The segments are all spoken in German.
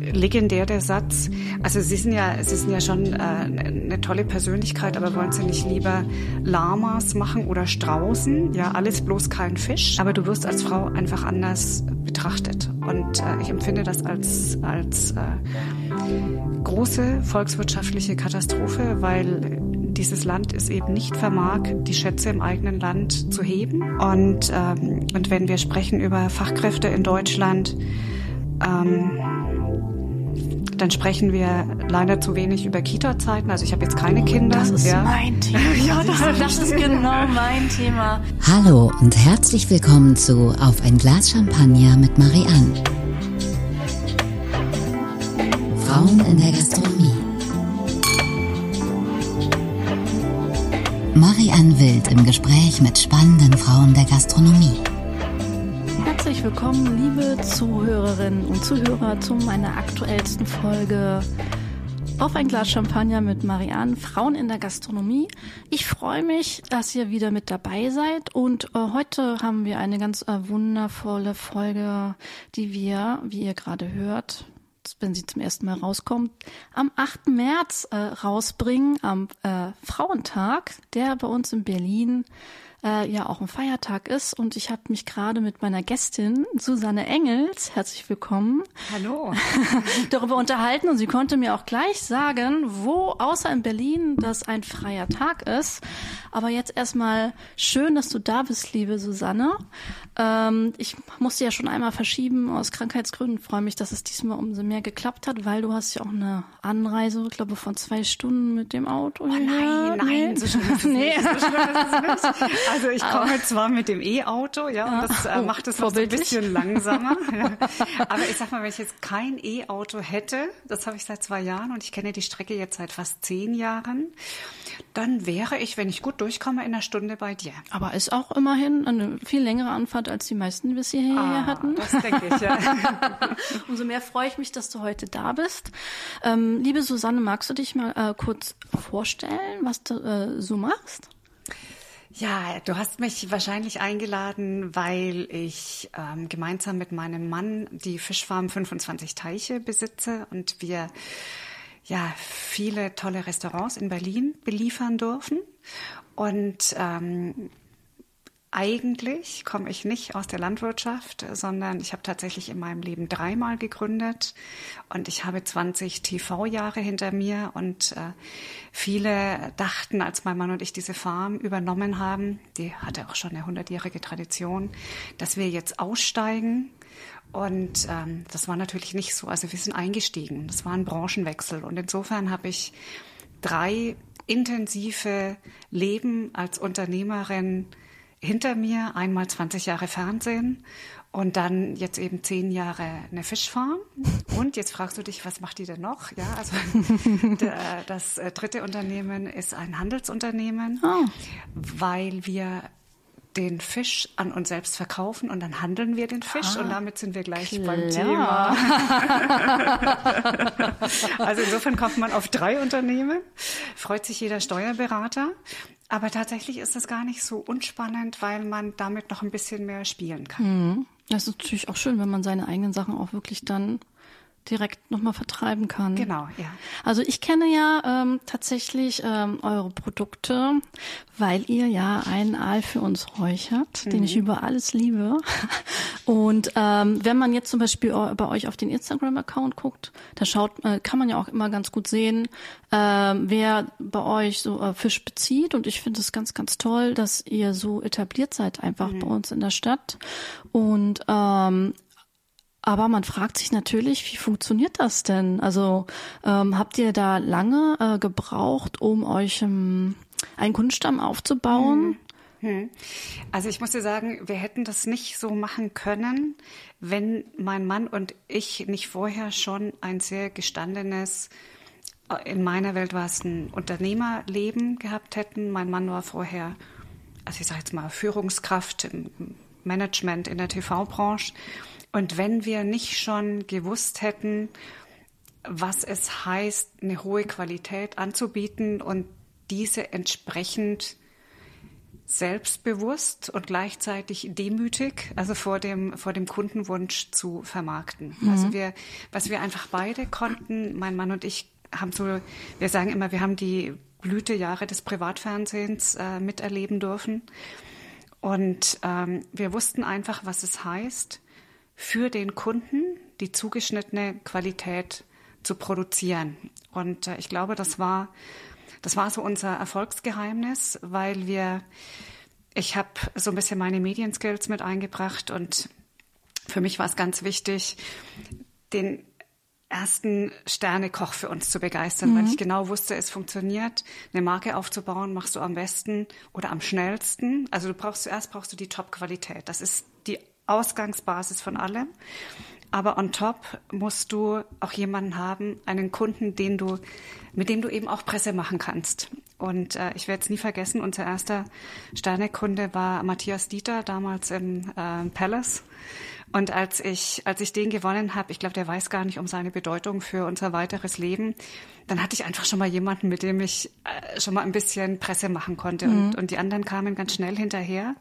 Legendär der Satz. Also Sie sind ja, Sie sind ja schon äh, eine tolle Persönlichkeit, aber wollen Sie nicht lieber Lamas machen oder Straußen? Ja, alles bloß kein Fisch. Aber du wirst als Frau einfach anders betrachtet. Und äh, ich empfinde das als, als äh, große volkswirtschaftliche Katastrophe, weil dieses Land es eben nicht vermag, die Schätze im eigenen Land zu heben. Und, ähm, und wenn wir sprechen über Fachkräfte in Deutschland, ähm, dann sprechen wir leider zu wenig über Kita-Zeiten. Also ich habe jetzt keine Kinder. Das ist ja. mein Thema. ja, das, das ist genau mein Thema. Hallo und herzlich willkommen zu Auf ein Glas Champagner mit Marianne. Frauen in der Gastronomie. Marianne Wild im Gespräch mit spannenden Frauen der Gastronomie willkommen, liebe Zuhörerinnen und Zuhörer, zu meiner aktuellsten Folge auf ein Glas Champagner mit Marianne, Frauen in der Gastronomie. Ich freue mich, dass ihr wieder mit dabei seid und äh, heute haben wir eine ganz äh, wundervolle Folge, die wir, wie ihr gerade hört, wenn sie zum ersten Mal rauskommt, am 8. März äh, rausbringen, am äh, Frauentag, der bei uns in Berlin äh, ja auch ein Feiertag ist. Und ich habe mich gerade mit meiner Gästin Susanne Engels, herzlich willkommen, hallo, darüber unterhalten. Und sie konnte mir auch gleich sagen, wo außer in Berlin das ein freier Tag ist. Aber jetzt erstmal schön, dass du da bist, liebe Susanne. Ähm, ich musste ja schon einmal verschieben aus Krankheitsgründen. Freue mich, dass es diesmal umso mehr geklappt hat, weil du hast ja auch eine Anreise, ich glaube, von zwei Stunden mit dem Auto. Oh nein, nein, nee. so schlimm ist es nee. nicht. So schlimm ist es nicht. Also ich komme zwar mit dem E-Auto, ja, und das äh, oh, macht es noch so ein bisschen langsamer. Aber ich sag mal, wenn ich jetzt kein E-Auto hätte, das habe ich seit zwei Jahren und ich kenne die Strecke jetzt seit fast zehn Jahren, dann wäre ich, wenn ich gut durchkomme, in einer Stunde bei dir. Aber ist auch immerhin eine viel längere Anfahrt, als die meisten bis hierher ah, hatten. Das denke ich, ja. Umso mehr freue ich mich, dass du heute da bist. Ähm, liebe Susanne, magst du dich mal äh, kurz vorstellen, was du äh, so machst? Ja, du hast mich wahrscheinlich eingeladen, weil ich ähm, gemeinsam mit meinem Mann die Fischfarm 25 Teiche besitze und wir ja viele tolle Restaurants in Berlin beliefern dürfen. Und ähm, eigentlich komme ich nicht aus der Landwirtschaft, sondern ich habe tatsächlich in meinem Leben dreimal gegründet und ich habe 20 TV-Jahre hinter mir und äh, viele dachten, als mein Mann und ich diese Farm übernommen haben, die hatte auch schon eine hundertjährige Tradition, dass wir jetzt aussteigen und ähm, das war natürlich nicht so. Also wir sind eingestiegen. Das war ein Branchenwechsel. Und insofern habe ich drei intensive Leben als Unternehmerin hinter mir. Einmal 20 Jahre Fernsehen und dann jetzt eben zehn Jahre eine Fischfarm. Und jetzt fragst du dich, was macht die denn noch? Ja, also das äh, dritte Unternehmen ist ein Handelsunternehmen, oh. weil wir den Fisch an uns selbst verkaufen und dann handeln wir den Fisch ah, und damit sind wir gleich klar. beim Thema. also insofern kommt man auf drei Unternehmen, freut sich jeder Steuerberater. Aber tatsächlich ist das gar nicht so unspannend, weil man damit noch ein bisschen mehr spielen kann. Mhm. Das ist natürlich auch schön, wenn man seine eigenen Sachen auch wirklich dann direkt nochmal vertreiben kann. Genau, ja. Also ich kenne ja ähm, tatsächlich ähm, eure Produkte, weil ihr ja einen Aal für uns räuchert, mhm. den ich über alles liebe. Und ähm, wenn man jetzt zum Beispiel bei euch auf den Instagram-Account guckt, da schaut, äh, kann man ja auch immer ganz gut sehen, äh, wer bei euch so äh, Fisch bezieht. Und ich finde es ganz, ganz toll, dass ihr so etabliert seid einfach mhm. bei uns in der Stadt. Und ähm, aber man fragt sich natürlich, wie funktioniert das denn? Also ähm, habt ihr da lange äh, gebraucht, um euch ähm, einen Kunststamm aufzubauen? Hm. hm. Also ich muss dir sagen, wir hätten das nicht so machen können, wenn mein Mann und ich nicht vorher schon ein sehr gestandenes, äh, in meiner Welt war es ein Unternehmerleben gehabt hätten. Mein Mann war vorher, also ich sage jetzt mal, Führungskraft im Management in der TV-Branche. Und wenn wir nicht schon gewusst hätten, was es heißt, eine hohe Qualität anzubieten und diese entsprechend selbstbewusst und gleichzeitig demütig, also vor dem, vor dem Kundenwunsch zu vermarkten. Mhm. Also wir, was wir einfach beide konnten, mein Mann und ich haben so, wir sagen immer, wir haben die Blütejahre des Privatfernsehens äh, miterleben dürfen. Und ähm, wir wussten einfach, was es heißt, für den Kunden die zugeschnittene Qualität zu produzieren. Und äh, ich glaube, das war, das war so unser Erfolgsgeheimnis, weil wir, ich habe so ein bisschen meine Medienskills mit eingebracht und für mich war es ganz wichtig, den ersten Sternekoch für uns zu begeistern, mhm. weil ich genau wusste, es funktioniert. Eine Marke aufzubauen machst du am besten oder am schnellsten. Also du brauchst zuerst brauchst du die Top-Qualität. Das ist Ausgangsbasis von allem. Aber on top musst du auch jemanden haben, einen Kunden, den du, mit dem du eben auch Presse machen kannst. Und äh, ich werde es nie vergessen, unser erster Sternekunde war Matthias Dieter, damals im äh, Palace. Und als ich, als ich den gewonnen habe, ich glaube, der weiß gar nicht um seine Bedeutung für unser weiteres Leben, dann hatte ich einfach schon mal jemanden, mit dem ich äh, schon mal ein bisschen Presse machen konnte. Mhm. Und, und die anderen kamen ganz schnell hinterher.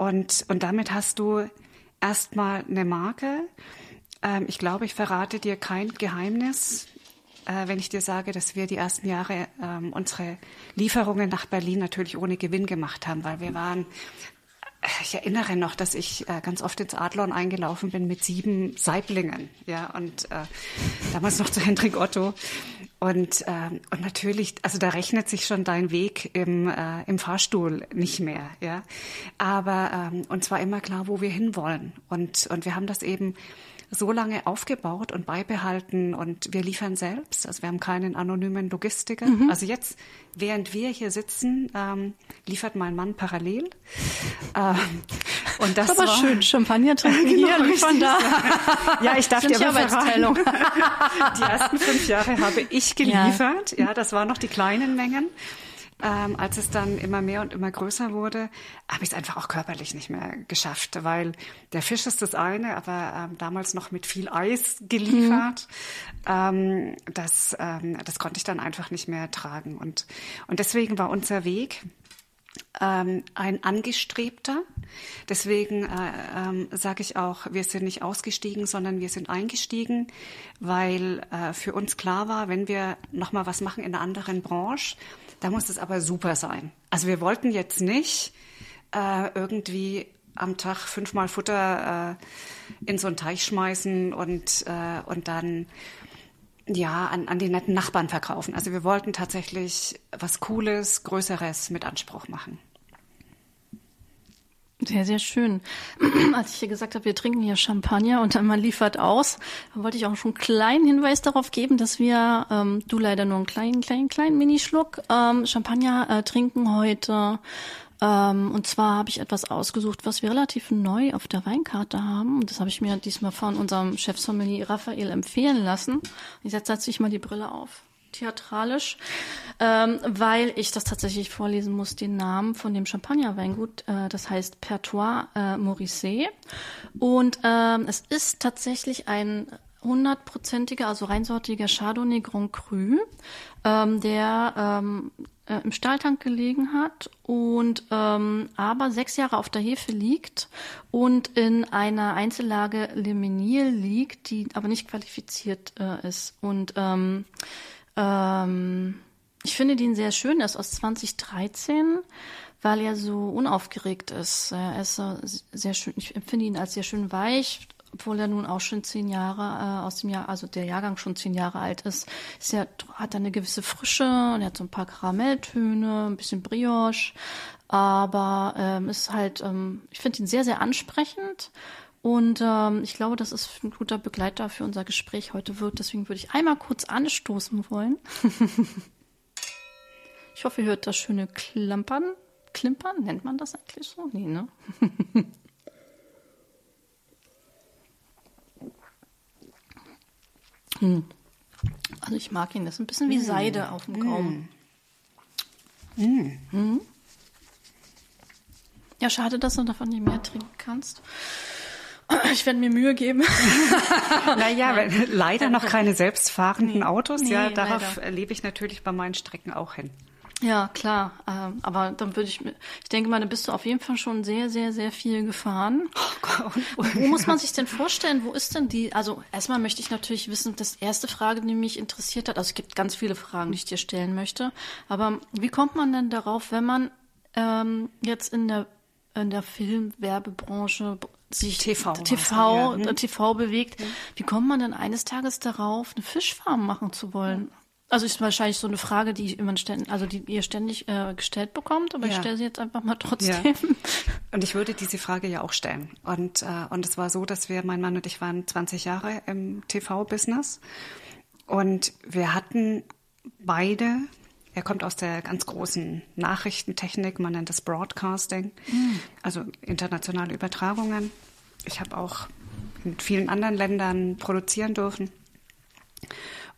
Und, und damit hast du erstmal eine Marke. Ähm, ich glaube, ich verrate dir kein Geheimnis, äh, wenn ich dir sage, dass wir die ersten Jahre ähm, unsere Lieferungen nach Berlin natürlich ohne Gewinn gemacht haben, weil wir waren ich erinnere noch, dass ich äh, ganz oft ins Adlon eingelaufen bin mit sieben Saiblingen, ja, und äh, damals noch zu Hendrik Otto. Und, äh, und natürlich, also da rechnet sich schon dein Weg im, äh, im Fahrstuhl nicht mehr, ja. Aber ähm, uns war immer klar, wo wir hinwollen. Und, und wir haben das eben so lange aufgebaut und beibehalten und wir liefern selbst. Also wir haben keinen anonymen Logistiker. Mhm. Also jetzt, während wir hier sitzen, ähm, liefert mein Mann parallel. Ähm, und das, das war schön. Champagner trinken genau, hier, liefern da. Ja, ich darf dir aber verraten. Die ersten fünf Jahre habe ich geliefert. Ja. ja, das waren noch die kleinen Mengen. Ähm, als es dann immer mehr und immer größer wurde, habe ich es einfach auch körperlich nicht mehr geschafft, weil der Fisch ist das eine, aber ähm, damals noch mit viel Eis geliefert. Mhm. Ähm, das, ähm, das konnte ich dann einfach nicht mehr tragen. Und, und deswegen war unser Weg, ähm, ein angestrebter. Deswegen äh, ähm, sage ich auch, wir sind nicht ausgestiegen, sondern wir sind eingestiegen, weil äh, für uns klar war, wenn wir noch mal was machen in einer anderen Branche, da muss es aber super sein. Also wir wollten jetzt nicht äh, irgendwie am Tag fünfmal Futter äh, in so einen Teich schmeißen und, äh, und dann ja, an, an die netten Nachbarn verkaufen. Also wir wollten tatsächlich was Cooles, Größeres mit Anspruch machen. Sehr, sehr schön. Als ich hier gesagt habe, wir trinken hier Champagner und dann man liefert aus, wollte ich auch schon einen kleinen Hinweis darauf geben, dass wir, ähm, du leider nur einen kleinen, kleinen, kleinen Minischluck ähm, Champagner äh, trinken heute. Ähm, und zwar habe ich etwas ausgesucht, was wir relativ neu auf der Weinkarte haben. Und das habe ich mir diesmal von unserem Chefsommelier Raphael empfehlen lassen. Ich setze jetzt mal die Brille auf theatralisch, ähm, weil ich das tatsächlich vorlesen muss, den Namen von dem Champagnerweingut. Äh, das heißt Pertois äh, Morisset. Und ähm, es ist tatsächlich ein hundertprozentiger, also reinsortiger Chardonnay Grand Cru, ähm, der ähm, äh, im Stahltank gelegen hat und ähm, aber sechs Jahre auf der Hefe liegt und in einer Einzellage Limenil liegt, die aber nicht qualifiziert äh, ist. Und ähm, ähm, ich finde den sehr schön. Er ist aus 2013, weil er so unaufgeregt ist. Er ist sehr schön. Ich empfinde ihn als sehr schön weich, obwohl er nun auch schon zehn Jahre äh, aus dem Jahr, also der Jahrgang schon zehn Jahre alt ist. ist er, hat eine gewisse Frische und er hat so ein paar Karamelltöne, ein bisschen Brioche. Aber ähm, ist halt, ähm, ich finde ihn sehr, sehr ansprechend und ähm, ich glaube, das ist ein guter Begleiter für unser Gespräch heute wird. Deswegen würde ich einmal kurz anstoßen wollen. ich hoffe, ihr hört das schöne Klampern. Klimpern, nennt man das eigentlich so? Nee, ne? hm. Also ich mag ihn. Das ist ein bisschen wie mm. Seide auf dem Gaumen. Mm. Mm. Hm? Ja, schade, dass du davon nicht mehr trinken kannst. Ich werde mir Mühe geben. naja, leider noch keine selbstfahrenden nee. Autos. Nee, ja, darauf leider. lebe ich natürlich bei meinen Strecken auch hin. Ja, klar. Ähm, aber dann würde ich, ich denke mal, da bist du auf jeden Fall schon sehr, sehr, sehr viel gefahren. Oh Gott. Wo muss man sich denn vorstellen? Wo ist denn die? Also erstmal möchte ich natürlich wissen, das erste Frage, die mich interessiert hat. Also es gibt ganz viele Fragen, die ich dir stellen möchte. Aber wie kommt man denn darauf, wenn man ähm, jetzt in der in der Filmwerbebranche sich TV, TV, ja. TV bewegt. Wie kommt man denn eines Tages darauf, eine Fischfarm machen zu wollen? Also ist wahrscheinlich so eine Frage, die immer ständig, also die ihr ständig äh, gestellt bekommt, aber ja. ich stelle sie jetzt einfach mal trotzdem. Ja. Und ich würde diese Frage ja auch stellen. Und äh, und es war so, dass wir, mein Mann und ich waren 20 Jahre im TV-Business und wir hatten beide. Er kommt aus der ganz großen Nachrichtentechnik, man nennt das Broadcasting, mhm. also internationale Übertragungen. Ich habe auch in vielen anderen Ländern produzieren dürfen.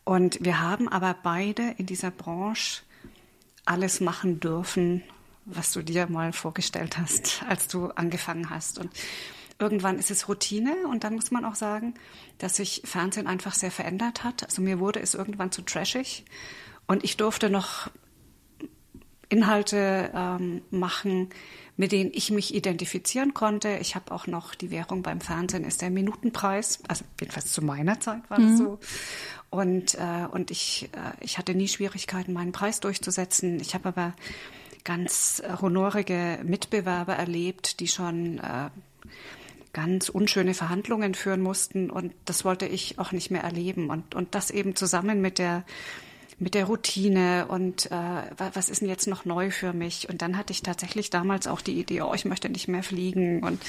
Und wir haben aber beide in dieser Branche alles machen dürfen, was du dir mal vorgestellt hast, als du angefangen hast. Und irgendwann ist es Routine und dann muss man auch sagen, dass sich Fernsehen einfach sehr verändert hat. Also mir wurde es irgendwann zu trashig und ich durfte noch Inhalte ähm, machen, mit denen ich mich identifizieren konnte. Ich habe auch noch die Währung beim Fernsehen ist der Minutenpreis, also jedenfalls zu meiner Zeit war das mhm. so. Und, äh, und ich, äh, ich hatte nie Schwierigkeiten, meinen Preis durchzusetzen. Ich habe aber ganz äh, honorige Mitbewerber erlebt, die schon äh, ganz unschöne Verhandlungen führen mussten. Und das wollte ich auch nicht mehr erleben. Und, und das eben zusammen mit der mit der Routine und äh, was ist denn jetzt noch neu für mich? Und dann hatte ich tatsächlich damals auch die Idee, oh, ich möchte nicht mehr fliegen und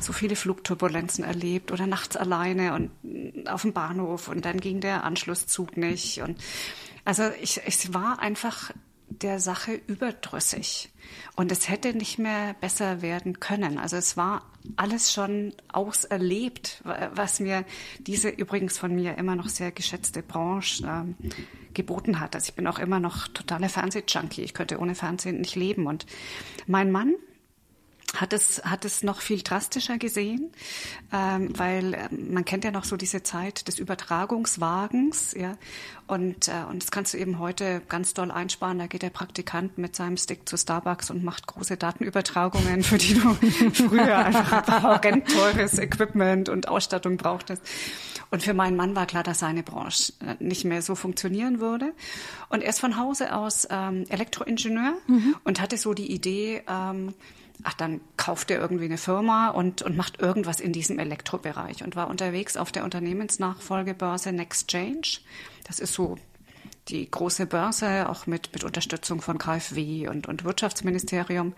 so viele Flugturbulenzen erlebt oder nachts alleine und auf dem Bahnhof und dann ging der Anschlusszug nicht. Und also ich, es war einfach der Sache überdrüssig. Und es hätte nicht mehr besser werden können. Also es war alles schon auserlebt, was mir diese übrigens von mir immer noch sehr geschätzte Branche ähm, geboten hat. Also ich bin auch immer noch totaler Fernsehjunkie. Ich könnte ohne Fernsehen nicht leben. Und mein Mann, hat es, hat es noch viel drastischer gesehen, ähm, weil äh, man kennt ja noch so diese Zeit des Übertragungswagens, ja, und, äh, und das kannst du eben heute ganz doll einsparen. Da geht der Praktikant mit seinem Stick zu Starbucks und macht große Datenübertragungen, für die du früher einfach horrend teures Equipment und Ausstattung brauchtest. Und für meinen Mann war klar, dass seine Branche äh, nicht mehr so funktionieren würde. Und er ist von Hause aus ähm, Elektroingenieur mhm. und hatte so die Idee, ähm, ach, dann kauft er irgendwie eine Firma und, und macht irgendwas in diesem Elektrobereich und war unterwegs auf der Unternehmensnachfolgebörse Nextchange. Das ist so die große Börse, auch mit, mit Unterstützung von KfW und, und Wirtschaftsministerium.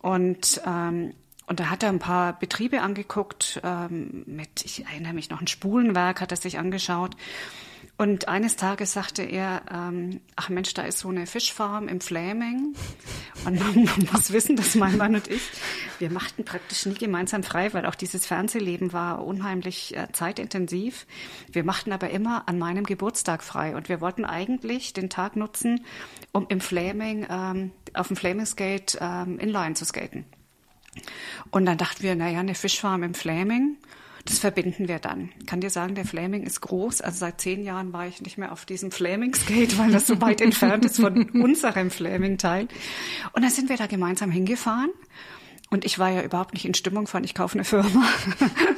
Und, ähm, und da hat er ein paar Betriebe angeguckt, ähm, mit, ich erinnere mich noch, ein Spulenwerk hat er sich angeschaut. Und eines Tages sagte er, ähm, ach Mensch, da ist so eine Fischfarm im Fläming. Und man, muss wissen, dass mein Mann und ich, wir machten praktisch nie gemeinsam frei, weil auch dieses Fernsehleben war unheimlich äh, zeitintensiv. Wir machten aber immer an meinem Geburtstag frei. Und wir wollten eigentlich den Tag nutzen, um im Flaming, ähm, auf dem Flamingsgate ähm, inline zu skaten. Und dann dachten wir, naja, eine Fischfarm im Flaming das verbinden wir dann. Ich kann dir sagen, der Flaming ist groß. Also seit zehn Jahren war ich nicht mehr auf diesem Flaming-Skate, weil das so weit entfernt ist von unserem Flaming-Teil. Und dann sind wir da gemeinsam hingefahren. Und ich war ja überhaupt nicht in Stimmung von, ich kaufe eine Firma.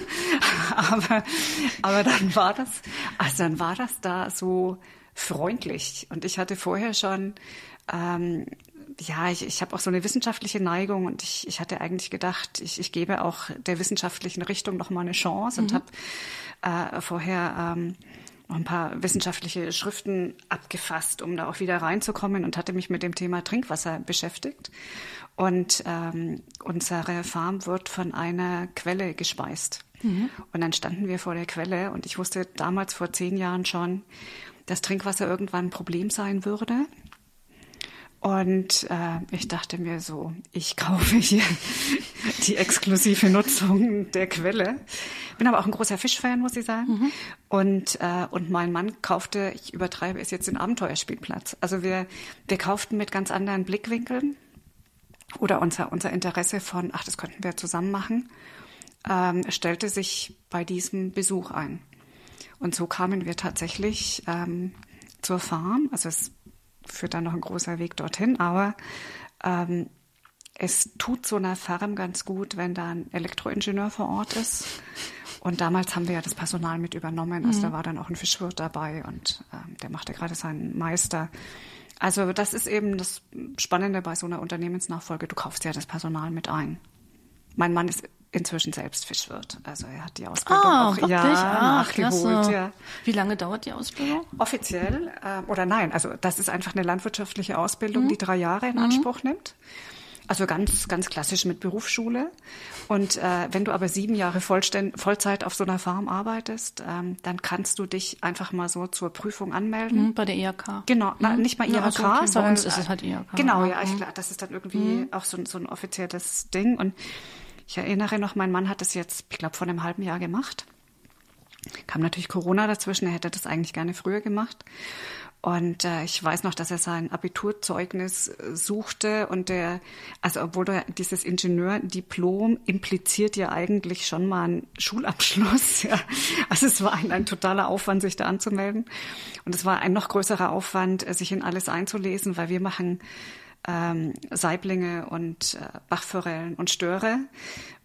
aber, aber dann war das, also dann war das da so freundlich. Und ich hatte vorher schon ähm, ja, ich, ich habe auch so eine wissenschaftliche Neigung und ich, ich hatte eigentlich gedacht, ich, ich gebe auch der wissenschaftlichen Richtung noch mal eine Chance mhm. und habe äh, vorher ähm, noch ein paar wissenschaftliche Schriften abgefasst, um da auch wieder reinzukommen und hatte mich mit dem Thema Trinkwasser beschäftigt. Und ähm, unsere Farm wird von einer Quelle gespeist. Mhm. Und dann standen wir vor der Quelle und ich wusste damals vor zehn Jahren schon, dass Trinkwasser irgendwann ein Problem sein würde. Und äh, ich dachte mir so, ich kaufe hier die exklusive Nutzung der Quelle. Bin aber auch ein großer Fischfan, muss ich sagen. Mhm. Und, äh, und mein Mann kaufte, ich übertreibe es jetzt, den Abenteuerspielplatz. Also wir, wir kauften mit ganz anderen Blickwinkeln oder unser, unser Interesse von, ach, das könnten wir zusammen machen, ähm, stellte sich bei diesem Besuch ein. Und so kamen wir tatsächlich ähm, zur Farm. Also es führt dann noch ein großer Weg dorthin. Aber ähm, es tut so einer Farm ganz gut, wenn da ein Elektroingenieur vor Ort ist. Und damals haben wir ja das Personal mit übernommen. Also mhm. da war dann auch ein Fischwirt dabei und ähm, der machte gerade seinen Meister. Also das ist eben das Spannende bei so einer Unternehmensnachfolge. Du kaufst ja das Personal mit ein. Mein Mann ist inzwischen selbst Fischwirt. Also er hat die Ausbildung ah, auch wirklich? ja, ah, nachgeholt. Ja. Wie lange dauert die Ausbildung? Offiziell äh, oder nein, also das ist einfach eine landwirtschaftliche Ausbildung, mhm. die drei Jahre in Anspruch mhm. nimmt. Also ganz, ganz klassisch mit Berufsschule. Und äh, wenn du aber sieben Jahre Vollständ Vollzeit auf so einer Farm arbeitest, ähm, dann kannst du dich einfach mal so zur Prüfung anmelden. Mhm, bei der IHK. Genau, mhm. na, nicht mal IHK, also, okay. sondern bei uns ist es halt IHK. Genau, ja, ich, das ist dann irgendwie mhm. auch so, so ein offizielles Ding. Und ich erinnere noch, mein Mann hat das jetzt, ich glaube, vor einem halben Jahr gemacht. Kam natürlich Corona dazwischen, er hätte das eigentlich gerne früher gemacht. Und äh, ich weiß noch, dass er sein Abiturzeugnis äh, suchte und der, also obwohl der, dieses Ingenieurdiplom impliziert ja eigentlich schon mal einen Schulabschluss. Ja. Also es war ein, ein totaler Aufwand, sich da anzumelden. Und es war ein noch größerer Aufwand, äh, sich in alles einzulesen, weil wir machen ähm, Saiblinge und äh, Bachforellen und Störe.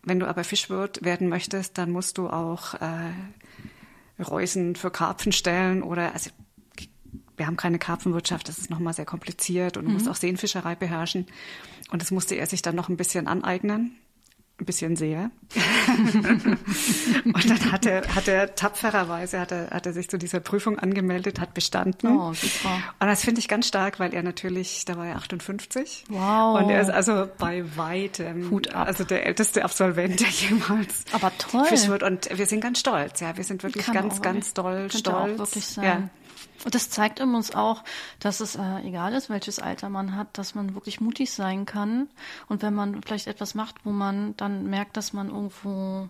Wenn du aber Fischwirt werden möchtest, dann musst du auch äh, Reusen für Karpfen stellen oder also wir haben keine Karpfenwirtschaft, das ist nochmal sehr kompliziert und du mhm. musst auch Seenfischerei beherrschen. Und das musste er sich dann noch ein bisschen aneignen. Ein bisschen sehr. und dann hat er, hat er tapfererweise, hat er, hat er sich zu dieser Prüfung angemeldet, hat bestanden. Oh, super. Und das finde ich ganz stark, weil er natürlich, da war er 58. Wow. Und er ist also bei weitem, Hut ab. also der älteste Absolvent, der jemals Aber toll. Fisch wird. Und wir sind ganz stolz, ja. Wir sind wirklich Kann ganz, ganz doll stolz. Auch wirklich sein. Ja. Und das zeigt uns auch, dass es äh, egal ist, welches Alter man hat, dass man wirklich mutig sein kann. Und wenn man vielleicht etwas macht, wo man dann merkt, dass man irgendwo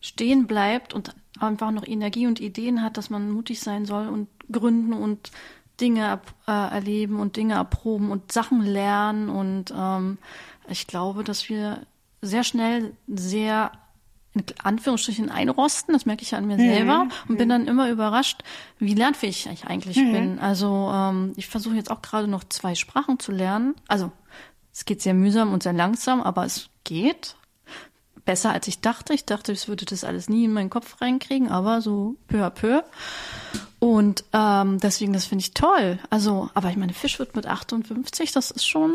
stehen bleibt und einfach noch Energie und Ideen hat, dass man mutig sein soll und gründen und Dinge äh, erleben und Dinge erproben und Sachen lernen. Und ähm, ich glaube, dass wir sehr schnell sehr in Anführungsstrichen einrosten, das merke ich ja an mir mhm. selber und bin dann immer überrascht, wie lernfähig ich eigentlich mhm. bin. Also ähm, ich versuche jetzt auch gerade noch zwei Sprachen zu lernen. Also es geht sehr mühsam und sehr langsam, aber es geht. Besser als ich dachte. Ich dachte, ich würde das alles nie in meinen Kopf reinkriegen, aber so peu à peu. Und ähm, deswegen, das finde ich toll. Also, aber ich meine, Fisch wird mit 58, das ist schon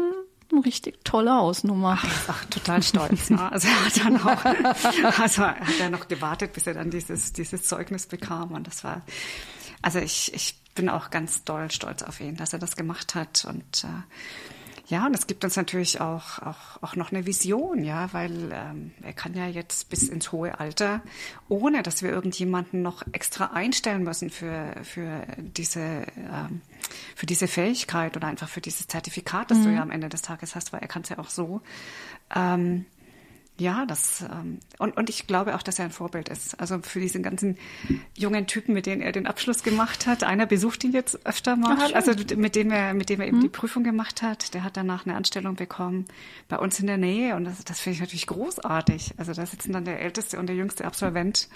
eine richtig tolle Hausnummer. Ach, total stolz. Ne? Also er hat dann auch, also er hat ja noch gewartet, bis er dann dieses, dieses Zeugnis bekam. Und das war, also ich, ich bin auch ganz doll stolz auf ihn, dass er das gemacht hat. Und äh, ja, und es gibt uns natürlich auch, auch, auch noch eine Vision, ja, weil ähm, er kann ja jetzt bis ins hohe Alter, ohne dass wir irgendjemanden noch extra einstellen müssen für, für, diese, ähm, für diese Fähigkeit oder einfach für dieses Zertifikat, das mhm. du ja am Ende des Tages hast, weil er kann es ja auch so. Ähm, ja, das ähm, und, und ich glaube auch, dass er ein Vorbild ist. Also für diese ganzen jungen Typen, mit denen er den Abschluss gemacht hat. Einer besucht ihn jetzt öfter mal, Ach, also mit dem er, mit dem er eben hm. die Prüfung gemacht hat. Der hat danach eine Anstellung bekommen bei uns in der Nähe und das, das finde ich natürlich großartig. Also da sitzen dann der älteste und der jüngste Absolvent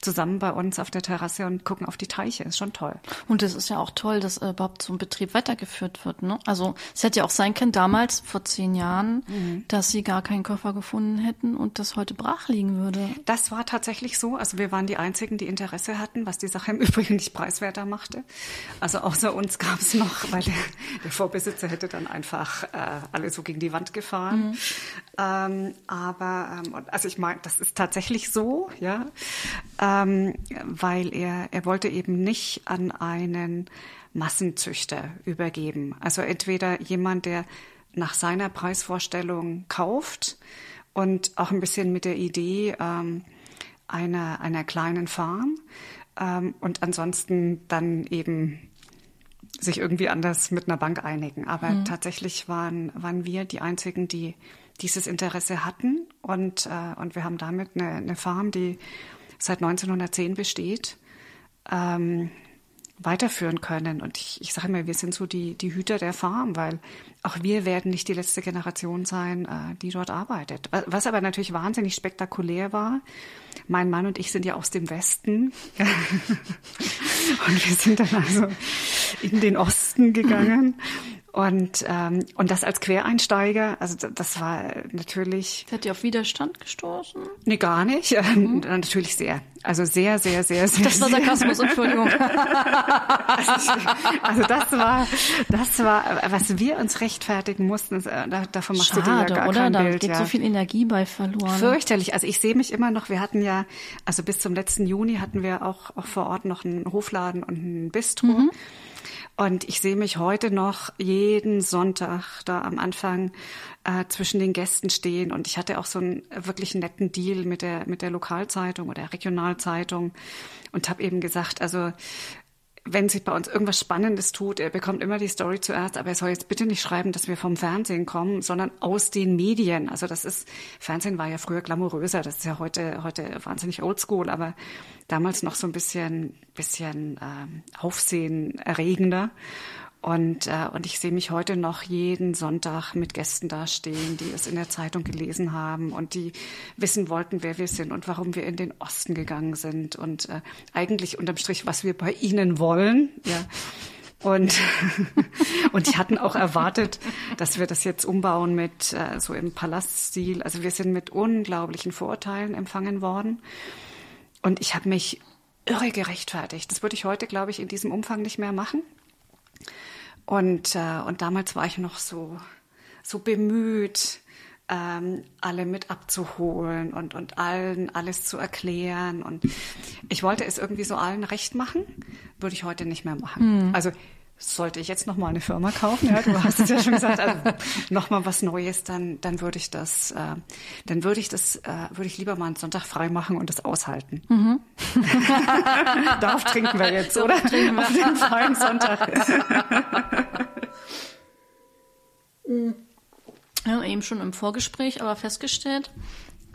zusammen bei uns auf der Terrasse und gucken auf die Teiche. Ist schon toll. Und es ist ja auch toll, dass äh, überhaupt so ein Betrieb weitergeführt wird. Ne? Also es hätte ja auch sein können, damals vor zehn Jahren, mhm. dass sie gar keinen Koffer gefunden hätten und das heute brach liegen würde. Das war tatsächlich so. Also wir waren die Einzigen, die Interesse hatten, was die Sache im Übrigen nicht preiswerter machte. Also außer uns gab es noch, weil der, der, Vorbesitzer hätte dann einfach äh, alle so gegen die Wand gefahren. Mhm. Ähm, aber ähm, also ich meine, das ist tatsächlich so, ja ähm, weil er, er wollte eben nicht an einen Massenzüchter übergeben. Also entweder jemand, der nach seiner Preisvorstellung kauft und auch ein bisschen mit der Idee ähm, einer, einer kleinen Farm ähm, und ansonsten dann eben sich irgendwie anders mit einer Bank einigen. Aber mhm. tatsächlich waren, waren wir die Einzigen, die dieses Interesse hatten und, äh, und wir haben damit eine, eine Farm, die seit 1910 besteht, ähm, weiterführen können. Und ich, ich sage immer, wir sind so die, die Hüter der Farm, weil auch wir werden nicht die letzte Generation sein, äh, die dort arbeitet. Was aber natürlich wahnsinnig spektakulär war, mein Mann und ich sind ja aus dem Westen. und wir sind dann also in den Osten gegangen. Und, ähm, und das als Quereinsteiger, also das war natürlich. Hat ihr auf Widerstand gestoßen? Nee, gar nicht. Mhm. natürlich sehr. Also sehr, sehr, sehr, sehr. Das war Sarkasmus, Entschuldigung. also, also, das war, das war, was wir uns rechtfertigen mussten. Äh, davon machst Schade, du dir ja gar oder? kein da Bild. geht ja. so viel Energie bei verloren. Fürchterlich. Also ich sehe mich immer noch, wir hatten ja, also bis zum letzten Juni hatten wir auch, auch vor Ort noch einen Hofladen und ein Bistro. Mhm. Und ich sehe mich heute noch jeden Sonntag da am Anfang äh, zwischen den Gästen stehen. Und ich hatte auch so einen wirklich netten Deal mit der, mit der Lokalzeitung oder Regionalzeitung und habe eben gesagt, also wenn sich bei uns irgendwas Spannendes tut, er bekommt immer die Story zuerst, aber er soll jetzt bitte nicht schreiben, dass wir vom Fernsehen kommen, sondern aus den Medien. Also das ist, Fernsehen war ja früher glamouröser, das ist ja heute, heute wahnsinnig oldschool, aber damals noch so ein bisschen, bisschen ähm, aufsehenerregender. Und, äh, und ich sehe mich heute noch jeden Sonntag mit Gästen dastehen, die es in der Zeitung gelesen haben und die wissen wollten, wer wir sind und warum wir in den Osten gegangen sind und äh, eigentlich unterm Strich, was wir bei ihnen wollen. Ja. Und, und die hatten auch erwartet, dass wir das jetzt umbauen mit äh, so im Palaststil. Also wir sind mit unglaublichen Vorurteilen empfangen worden. Und ich habe mich irre gerechtfertigt. Das würde ich heute, glaube ich, in diesem Umfang nicht mehr machen. Und, äh, und damals war ich noch so, so bemüht, ähm, alle mit abzuholen und, und allen alles zu erklären. Und ich wollte es irgendwie so allen recht machen, würde ich heute nicht mehr machen. Mhm. Also sollte ich jetzt noch mal eine Firma kaufen, ja, du hast es ja schon gesagt, also noch mal was Neues, dann dann würde ich das, äh, dann würde ich das, äh, würde ich lieber mal einen Sonntag frei machen und das aushalten. Mhm. Darauf trinken wir jetzt, oder? Trinken wir. Auf den freien Sonntag. ja, eben schon im Vorgespräch, aber festgestellt,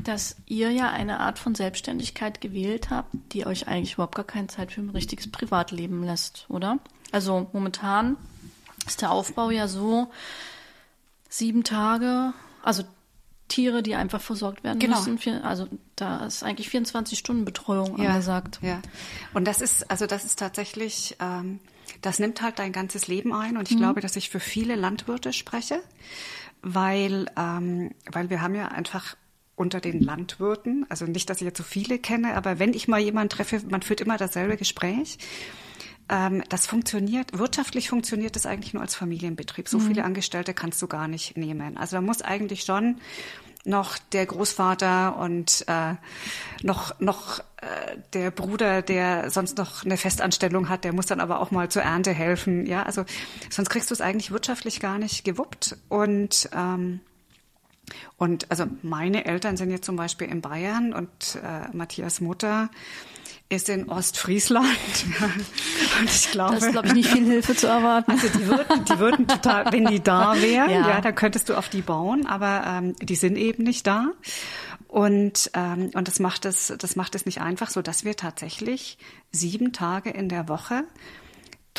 dass ihr ja eine Art von Selbstständigkeit gewählt habt, die euch eigentlich überhaupt gar keine Zeit für ein richtiges Privatleben lässt, oder? Also momentan ist der Aufbau ja so, sieben Tage, also Tiere, die einfach versorgt werden Genau. müssen. Also da ist eigentlich 24 Stunden Betreuung Ja, angesagt. ja. Und das ist, also das ist tatsächlich, ähm, das nimmt halt dein ganzes Leben ein. Und ich glaube, dass ich für viele Landwirte spreche, weil, ähm, weil wir haben ja einfach unter den Landwirten, also nicht, dass ich jetzt so viele kenne, aber wenn ich mal jemanden treffe, man führt immer dasselbe Gespräch. Ähm, das funktioniert, wirtschaftlich funktioniert das eigentlich nur als Familienbetrieb. So viele Angestellte kannst du gar nicht nehmen. Also da muss eigentlich schon noch der Großvater und äh, noch noch äh, der Bruder, der sonst noch eine Festanstellung hat, der muss dann aber auch mal zur Ernte helfen. Ja, also sonst kriegst du es eigentlich wirtschaftlich gar nicht gewuppt. Und ähm, und also meine Eltern sind jetzt zum Beispiel in Bayern und äh, Matthias Mutter ist in Ostfriesland. und ich glaube, Da ist, glaube ich, nicht viel Hilfe zu erwarten. also die würden, die würden total, wenn die da wären, Ja. ja. dann könntest du auf die bauen, aber ähm, die sind eben nicht da. Und, ähm, und das macht es, das macht es nicht einfach, so dass wir tatsächlich sieben Tage in der Woche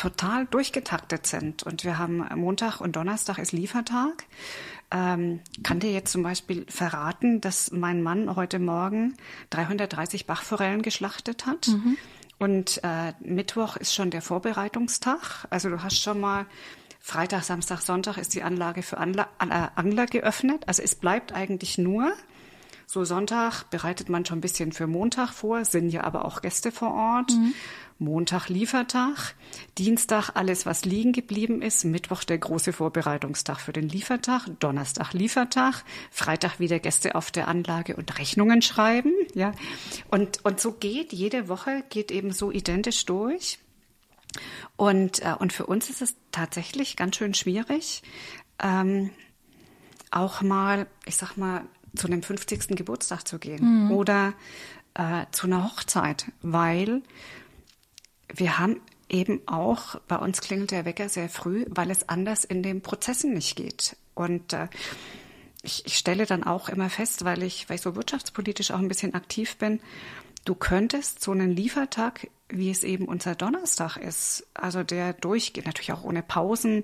total durchgetaktet sind. Und wir haben Montag und Donnerstag ist Liefertag. Ähm, kann dir jetzt zum Beispiel verraten, dass mein Mann heute Morgen 330 Bachforellen geschlachtet hat. Und äh, Mittwoch ist schon der Vorbereitungstag. Also du hast schon mal Freitag, Samstag, Sonntag ist die Anlage für Anla äh, Angler geöffnet. Also es bleibt eigentlich nur so Sonntag bereitet man schon ein bisschen für Montag vor, sind ja aber auch Gäste vor Ort. Montag Liefertag, Dienstag alles, was liegen geblieben ist, Mittwoch der große Vorbereitungstag für den Liefertag, Donnerstag Liefertag, Freitag wieder Gäste auf der Anlage und Rechnungen schreiben, ja. Und, und so geht jede Woche, geht eben so identisch durch. Und, äh, und für uns ist es tatsächlich ganz schön schwierig, ähm, auch mal, ich sag mal, zu einem 50. Geburtstag zu gehen oder äh, zu einer Hochzeit, weil wir haben eben auch, bei uns klingelt der Wecker sehr früh, weil es anders in den Prozessen nicht geht. Und äh, ich, ich stelle dann auch immer fest, weil ich, weil ich so wirtschaftspolitisch auch ein bisschen aktiv bin, du könntest so einen Liefertag, wie es eben unser Donnerstag ist, also der durchgeht, natürlich auch ohne Pausen,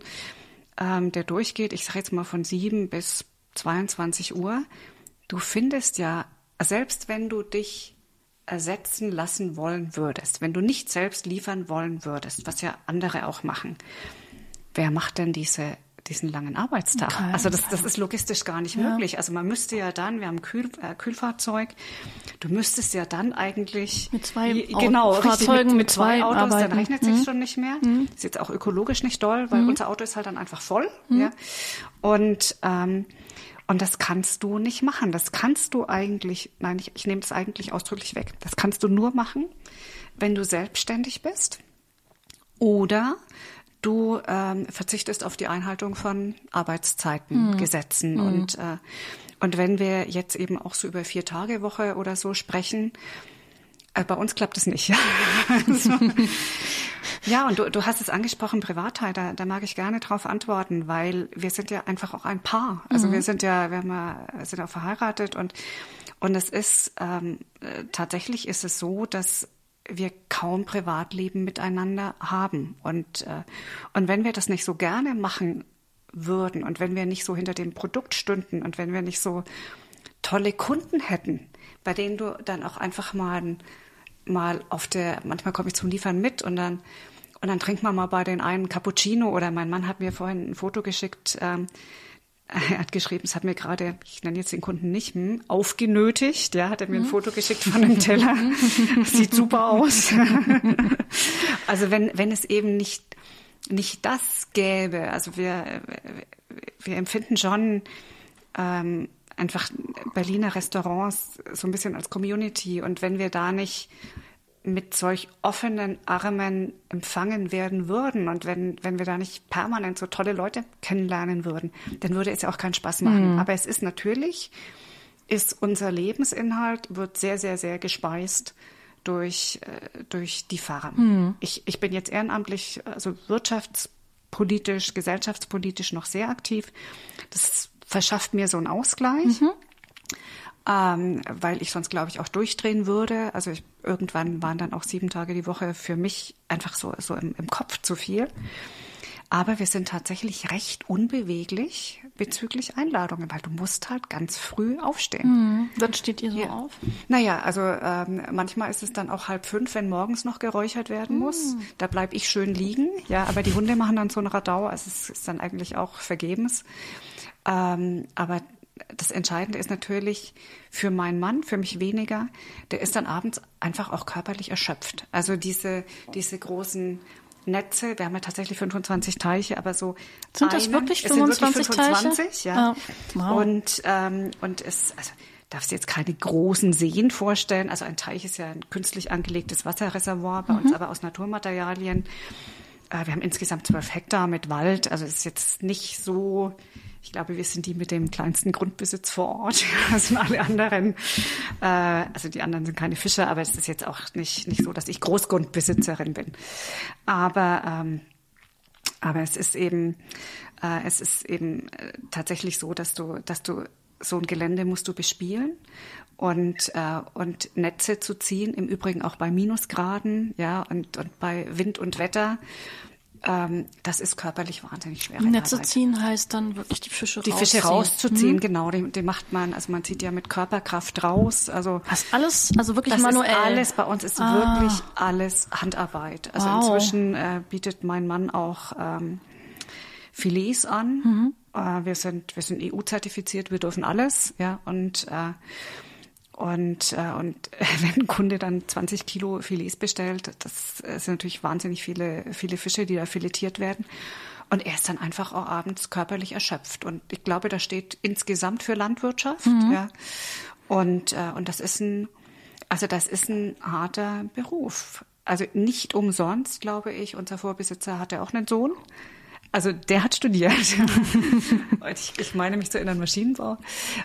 ähm, der durchgeht, ich sage jetzt mal von sieben bis 22 Uhr, du findest ja, selbst wenn du dich ersetzen lassen wollen würdest, wenn du nicht selbst liefern wollen würdest, was ja andere auch machen, wer macht denn diese diesen langen Arbeitstag. Okay. Also das, das ist logistisch gar nicht ja. möglich. Also man müsste ja dann, wir haben Kühl, äh, Kühlfahrzeug, du müsstest ja dann eigentlich mit zwei genau, Fahrzeugen mit, mit, zwei Autos, arbeiten. dann rechnet mhm. sich schon nicht mehr. Mhm. Ist jetzt auch ökologisch nicht doll, weil mhm. unser Auto ist halt dann einfach voll. Mhm. Ja. Und ähm, und das kannst du nicht machen. Das kannst du eigentlich, nein, ich, ich nehme das eigentlich ausdrücklich weg. Das kannst du nur machen, wenn du selbstständig bist oder du ähm, verzichtest auf die Einhaltung von Arbeitszeiten, mhm. Gesetzen mhm. und äh, und wenn wir jetzt eben auch so über vier Tage Woche oder so sprechen, bei uns klappt es nicht. also, ja, und du, du hast es angesprochen, Privatheit, da, da mag ich gerne drauf antworten, weil wir sind ja einfach auch ein Paar. Also mhm. wir sind ja, wir haben ja, sind auch verheiratet und und es ist ähm, äh, tatsächlich ist es so, dass wir kaum Privatleben miteinander haben. Und, äh, und wenn wir das nicht so gerne machen würden und wenn wir nicht so hinter dem Produkt stünden und wenn wir nicht so tolle Kunden hätten, bei denen du dann auch einfach mal, mal auf der, manchmal komme ich zum Liefern mit und dann, und dann trinkt man mal bei den einen Cappuccino oder mein Mann hat mir vorhin ein Foto geschickt, ähm, er hat geschrieben, es hat mir gerade, ich nenne jetzt den Kunden nicht, hm, aufgenötigt. Ja, hat er mir ein mhm. Foto geschickt von einem Teller. Sieht super aus. also wenn, wenn es eben nicht, nicht das gäbe, also wir, wir empfinden schon ähm, einfach Berliner Restaurants so ein bisschen als Community. Und wenn wir da nicht mit solch offenen Armen empfangen werden würden und wenn, wenn wir da nicht permanent so tolle Leute kennenlernen würden, dann würde es ja auch keinen Spaß machen. Mhm. Aber es ist natürlich, ist unser Lebensinhalt, wird sehr, sehr, sehr gespeist durch, äh, durch die Farm. Mhm. Ich, ich bin jetzt ehrenamtlich, also wirtschaftspolitisch, gesellschaftspolitisch noch sehr aktiv. Das verschafft mir so einen Ausgleich. Mhm ähm, weil ich sonst, glaube ich, auch durchdrehen würde. Also ich, irgendwann waren dann auch sieben Tage die Woche für mich einfach so, so im, im Kopf zu viel. Aber wir sind tatsächlich recht unbeweglich bezüglich Einladungen, weil du musst halt ganz früh aufstehen. Mhm. Dann steht ihr so ja. auf? Naja, also ähm, manchmal ist es dann auch halb fünf, wenn morgens noch geräuchert werden mhm. muss. Da bleib ich schön liegen. Ja, aber die Hunde machen dann so einen Radau, also es ist dann eigentlich auch vergebens. Ähm, aber das Entscheidende ist natürlich für meinen Mann, für mich weniger, der ist dann abends einfach auch körperlich erschöpft. Also diese, diese großen Netze, wir haben ja tatsächlich 25 Teiche, aber so sind das wirklich 25, wirklich 25 Teiche? Ja. Oh, wow. Und ähm, und es also darfst jetzt keine großen Seen vorstellen. Also ein Teich ist ja ein künstlich angelegtes Wasserreservoir, bei mhm. uns aber aus Naturmaterialien. Äh, wir haben insgesamt zwölf Hektar mit Wald, also es ist jetzt nicht so ich glaube, wir sind die mit dem kleinsten Grundbesitz vor Ort. Das sind alle anderen, äh, also die anderen sind keine Fischer, aber es ist jetzt auch nicht, nicht so, dass ich Großgrundbesitzerin bin. Aber, ähm, aber es ist eben, äh, es ist eben äh, tatsächlich so, dass du, dass du so ein Gelände musst du bespielen und äh, und Netze zu ziehen. Im Übrigen auch bei Minusgraden, ja und und bei Wind und Wetter ähm, das ist körperlich wahnsinnig schwer. Netze Arbeit. ziehen heißt dann wirklich die Fische Die rausziehen. Fische rauszuziehen, mhm. genau. Die, die, macht man, also man zieht ja mit Körperkraft raus. Also Was alles, also wirklich das manuell. Ist alles bei uns ist ah. wirklich alles Handarbeit. Also wow. inzwischen äh, bietet mein Mann auch ähm, Filets an. Mhm. Äh, wir sind wir sind EU-zertifiziert, wir dürfen alles, ja und äh, und, äh, und wenn ein Kunde dann 20 Kilo Filets bestellt, das sind natürlich wahnsinnig viele, viele Fische, die da filetiert werden. Und er ist dann einfach auch abends körperlich erschöpft. Und ich glaube, das steht insgesamt für Landwirtschaft. Mhm. Ja. Und, äh, und das ist ein, also das ist ein harter Beruf. Also nicht umsonst, glaube ich. Unser Vorbesitzer hatte auch einen Sohn. Also der hat studiert. ich, ich, meine mich zu erinnern, Maschinenbau.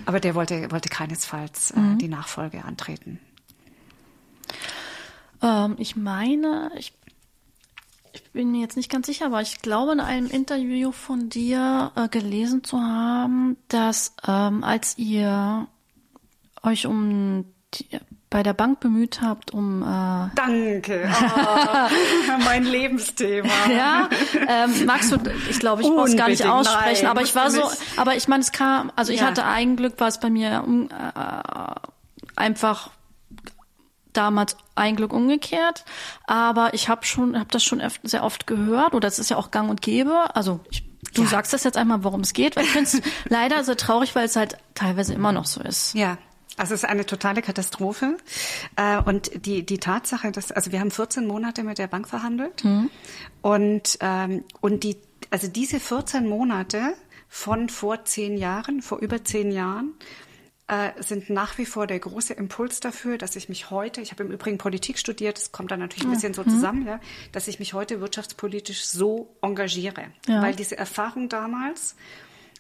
Aber der wollte, wollte keinesfalls äh, mhm. die Nachfolge antreten. Ähm, ich meine, ich, ich, bin mir jetzt nicht ganz sicher, aber ich glaube in einem Interview von dir äh, gelesen zu haben, dass ähm, als ihr euch um die, bei der Bank bemüht habt, um äh Danke, oh, mein Lebensthema. ja, ähm, magst du? Ich glaube, ich brauche es gar nicht aussprechen, Nein, aber ich war so, aber ich meine, es kam, also ich ja. hatte ein Glück, war es bei mir äh, einfach damals ein Glück umgekehrt, aber ich habe schon, habe das schon sehr oft gehört oder es ist ja auch Gang und Gäbe. Also ich, du ja. sagst das jetzt einmal, worum es geht, weil ich finde es leider sehr traurig, weil es halt teilweise immer noch so ist. Ja, also es ist eine totale Katastrophe. Äh, und die, die Tatsache, dass, also wir haben 14 Monate mit der Bank verhandelt. Mhm. Und, ähm, und die, also diese 14 Monate von vor zehn Jahren, vor über zehn Jahren, äh, sind nach wie vor der große Impuls dafür, dass ich mich heute, ich habe im Übrigen Politik studiert, das kommt dann natürlich ein bisschen so mhm. zusammen, ja, dass ich mich heute wirtschaftspolitisch so engagiere. Ja. Weil diese Erfahrung damals,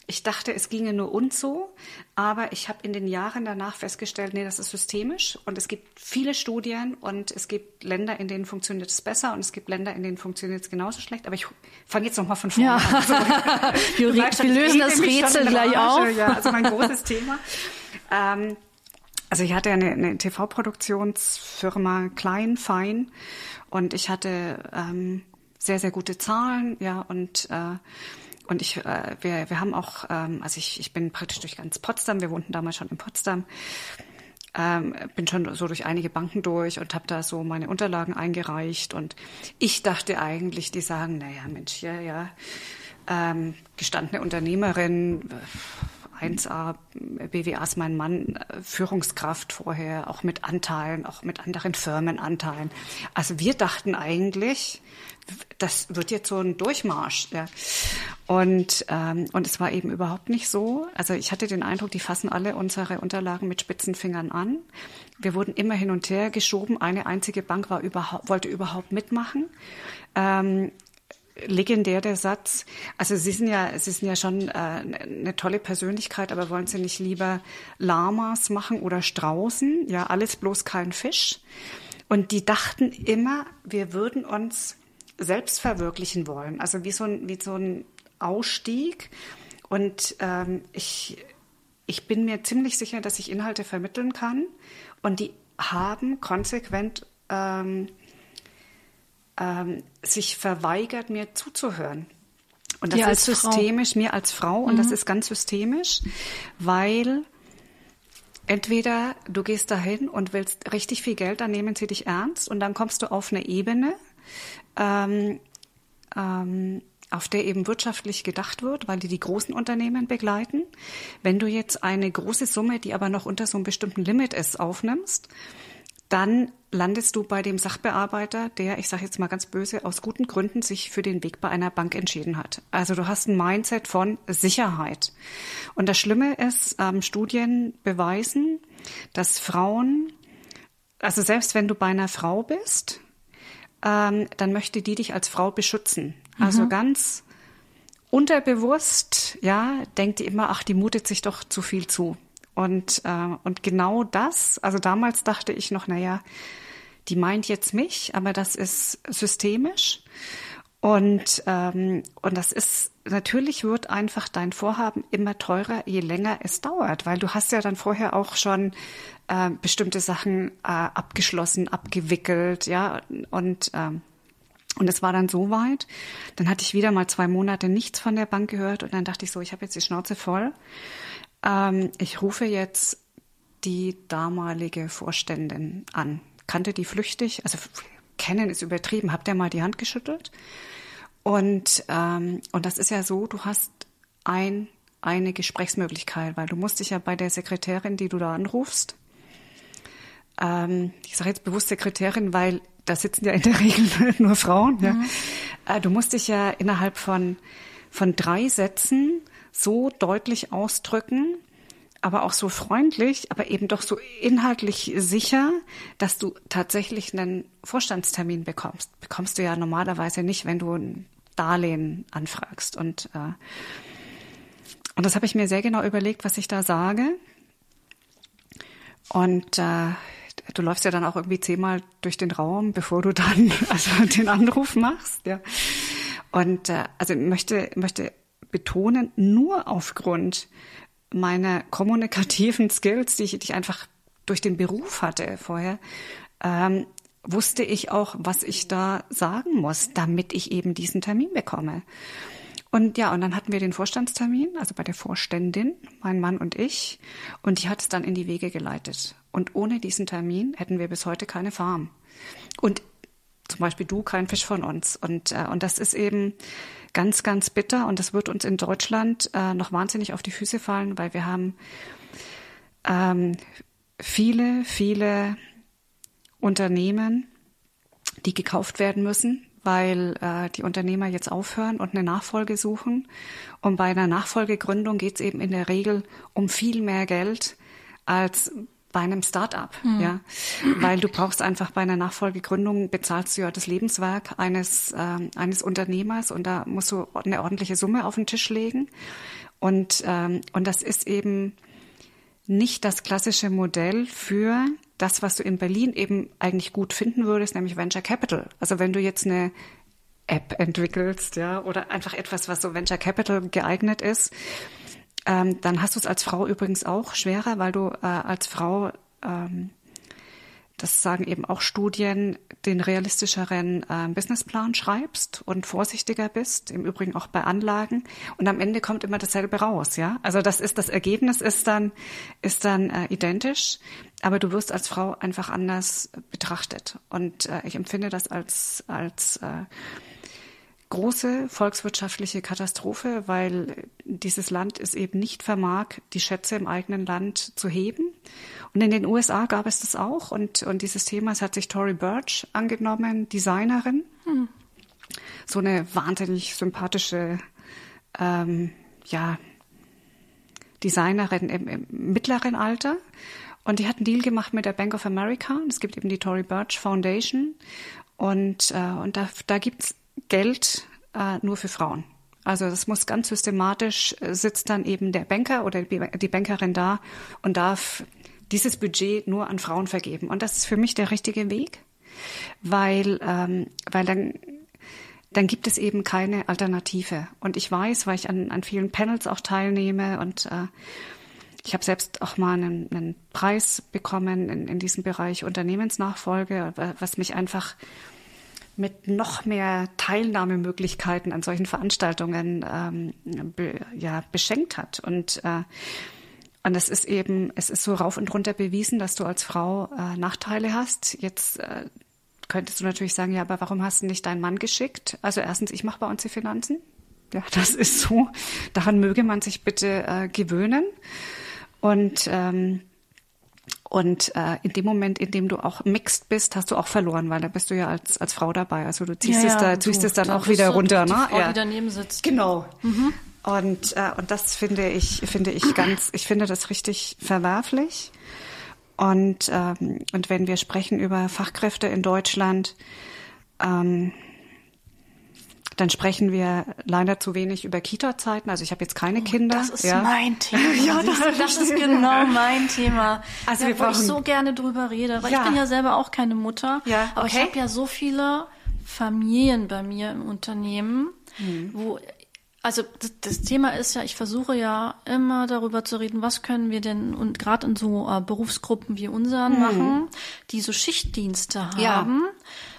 ich dachte, es ginge nur uns so, aber ich habe in den Jahren danach festgestellt, nee, das ist systemisch und es gibt viele Studien und es gibt Länder, in denen funktioniert es besser und es gibt Länder, in denen funktioniert es genauso schlecht. Aber ich fange jetzt noch mal von vorne ja. an. Also, wir, wir lösen das Rätsel gleich auf. Ja, also mein großes Thema. Ähm, also ich hatte eine, eine TV-Produktionsfirma, klein, fein, und ich hatte ähm, sehr, sehr gute Zahlen, ja, und äh, und ich, äh, wir, wir haben auch, ähm, also ich, ich bin praktisch durch ganz Potsdam, wir wohnten damals schon in Potsdam, ähm, bin schon so durch einige Banken durch und habe da so meine Unterlagen eingereicht. Und ich dachte eigentlich, die sagen, naja, Mensch, hier, ja, ähm, gestandene Unternehmerin, 1A, BWA ist mein Mann, Führungskraft vorher, auch mit Anteilen, auch mit anderen Firmenanteilen. Also wir dachten eigentlich, das wird jetzt so ein Durchmarsch. Ja. Und, ähm, und es war eben überhaupt nicht so. Also ich hatte den Eindruck, die fassen alle unsere Unterlagen mit spitzen Fingern an. Wir wurden immer hin und her geschoben. Eine einzige Bank war überhaupt, wollte überhaupt mitmachen. Ähm, legendär der Satz. Also Sie sind ja, Sie sind ja schon äh, eine tolle Persönlichkeit, aber wollen Sie nicht lieber Lamas machen oder Straußen? Ja, alles bloß kein Fisch. Und die dachten immer, wir würden uns selbst verwirklichen wollen. Also wie so ein, wie so ein Ausstieg. Und ähm, ich, ich bin mir ziemlich sicher, dass ich Inhalte vermitteln kann. Und die haben konsequent ähm, ähm, sich verweigert, mir zuzuhören. Und das ja, ist systemisch, Frau. mir als Frau, und mhm. das ist ganz systemisch, weil entweder du gehst dahin und willst richtig viel Geld, dann nehmen sie dich ernst und dann kommst du auf eine Ebene, ähm, ähm, auf der eben wirtschaftlich gedacht wird, weil die die großen Unternehmen begleiten. Wenn du jetzt eine große Summe, die aber noch unter so einem bestimmten Limit ist, aufnimmst, dann landest du bei dem Sachbearbeiter, der, ich sage jetzt mal ganz böse, aus guten Gründen sich für den Weg bei einer Bank entschieden hat. Also du hast ein Mindset von Sicherheit. Und das Schlimme ist, ähm, Studien beweisen, dass Frauen, also selbst wenn du bei einer Frau bist, ähm, dann möchte die dich als Frau beschützen. Also mhm. ganz unterbewusst, ja, denkt die immer, ach, die mutet sich doch zu viel zu. Und, äh, und genau das, also damals dachte ich noch, naja, die meint jetzt mich, aber das ist systemisch. Und, ähm, und das ist, natürlich wird einfach dein Vorhaben immer teurer, je länger es dauert, weil du hast ja dann vorher auch schon äh, bestimmte Sachen äh, abgeschlossen, abgewickelt, ja, und, ähm, und es war dann so weit, dann hatte ich wieder mal zwei Monate nichts von der Bank gehört und dann dachte ich so, ich habe jetzt die Schnauze voll. Ähm, ich rufe jetzt die damalige Vorständin an. Kannte die flüchtig, also kennen ist übertrieben. Habt ihr mal die Hand geschüttelt? Und, ähm, und das ist ja so, du hast ein, eine Gesprächsmöglichkeit, weil du musst dich ja bei der Sekretärin, die du da anrufst, ähm, ich sage jetzt bewusst Sekretärin, weil da sitzen ja in der Regel nur Frauen, ja. Mhm. Äh, du musst dich ja innerhalb von, von drei Sätzen so deutlich ausdrücken, aber auch so freundlich, aber eben doch so inhaltlich sicher, dass du tatsächlich einen Vorstandstermin bekommst. Bekommst du ja normalerweise nicht, wenn du ein Darlehen anfragst. Und, äh, und das habe ich mir sehr genau überlegt, was ich da sage. Und äh, du läufst ja dann auch irgendwie zehnmal durch den Raum, bevor du dann also den Anruf machst. Ja. Und äh, also möchte möchte betonen, nur aufgrund meiner kommunikativen Skills, die ich, die ich einfach durch den Beruf hatte vorher, ähm, wusste ich auch, was ich da sagen muss, damit ich eben diesen Termin bekomme. Und ja, und dann hatten wir den Vorstandstermin, also bei der Vorständin, mein Mann und ich, und die hat es dann in die Wege geleitet. Und ohne diesen Termin hätten wir bis heute keine Farm. Und zum Beispiel du kein Fisch von uns. Und, äh, und das ist eben ganz, ganz bitter. Und das wird uns in Deutschland äh, noch wahnsinnig auf die Füße fallen, weil wir haben ähm, viele, viele Unternehmen, die gekauft werden müssen, weil äh, die Unternehmer jetzt aufhören und eine Nachfolge suchen. Und bei einer Nachfolgegründung geht es eben in der Regel um viel mehr Geld als bei einem Start-up, mhm. ja, weil du brauchst einfach bei einer Nachfolgegründung bezahlst du ja das Lebenswerk eines äh, eines Unternehmers und da musst du eine ordentliche Summe auf den Tisch legen und ähm, und das ist eben nicht das klassische Modell für das, was du in Berlin eben eigentlich gut finden würdest, nämlich Venture Capital. Also wenn du jetzt eine App entwickelst, ja, oder einfach etwas, was so Venture Capital geeignet ist, ähm, dann hast du es als Frau übrigens auch schwerer, weil du äh, als Frau ähm, das sagen eben auch Studien, den realistischeren äh, Businessplan schreibst und vorsichtiger bist, im Übrigen auch bei Anlagen. Und am Ende kommt immer dasselbe raus, ja. Also das ist, das Ergebnis ist dann, ist dann äh, identisch, aber du wirst als Frau einfach anders betrachtet. Und äh, ich empfinde das als, als äh, große volkswirtschaftliche Katastrophe, weil dieses Land es eben nicht vermag, die Schätze im eigenen Land zu heben. Und in den USA gab es das auch. Und, und dieses Thema hat sich Tory Burch angenommen, Designerin. Hm. So eine wahnsinnig sympathische, ähm, ja, Designerin im, im mittleren Alter. Und die hat einen Deal gemacht mit der Bank of America. Es gibt eben die Tory Burch Foundation. Und, äh, und da, da gibt's Geld äh, nur für Frauen. Also das muss ganz systematisch, äh, sitzt dann eben der Banker oder die Bankerin da und darf dieses Budget nur an Frauen vergeben. Und das ist für mich der richtige Weg, weil, ähm, weil dann, dann gibt es eben keine Alternative. Und ich weiß, weil ich an, an vielen Panels auch teilnehme und äh, ich habe selbst auch mal einen, einen Preis bekommen in, in diesem Bereich Unternehmensnachfolge, was mich einfach mit noch mehr Teilnahmemöglichkeiten an solchen Veranstaltungen ähm, be, ja, beschenkt hat. Und, äh, und es ist eben, es ist so rauf und runter bewiesen, dass du als Frau äh, Nachteile hast. Jetzt äh, könntest du natürlich sagen, ja, aber warum hast du nicht deinen Mann geschickt? Also erstens, ich mache bei uns die Finanzen. Ja, das ist so. Daran möge man sich bitte äh, gewöhnen. Und ähm, und äh, in dem Moment, in dem du auch mixed bist, hast du auch verloren, weil da bist du ja als, als Frau dabei. Also du ziehst ja, es da, ziehst du, es dann da auch wieder runter, die ne? Frau, ja. die daneben sitzt. Genau. Mhm. Und, äh, und das finde ich, finde ich ganz, ich finde das richtig verwerflich. Und, ähm, und wenn wir sprechen über Fachkräfte in Deutschland, ähm, dann sprechen wir leider zu wenig über Kita-Zeiten. Also ich habe jetzt keine oh, Kinder. Das ist ja. mein Thema. ja, das, das ist genau mein Thema. Also wir wo ich so gerne drüber rede, weil ja. ich bin ja selber auch keine Mutter. Ja, okay. Aber ich habe ja so viele Familien bei mir im Unternehmen, hm. wo also das, das, Thema ist ja, ich versuche ja immer darüber zu reden, was können wir denn und gerade in so äh, Berufsgruppen wie unseren hm. machen, die so Schichtdienste haben. Ja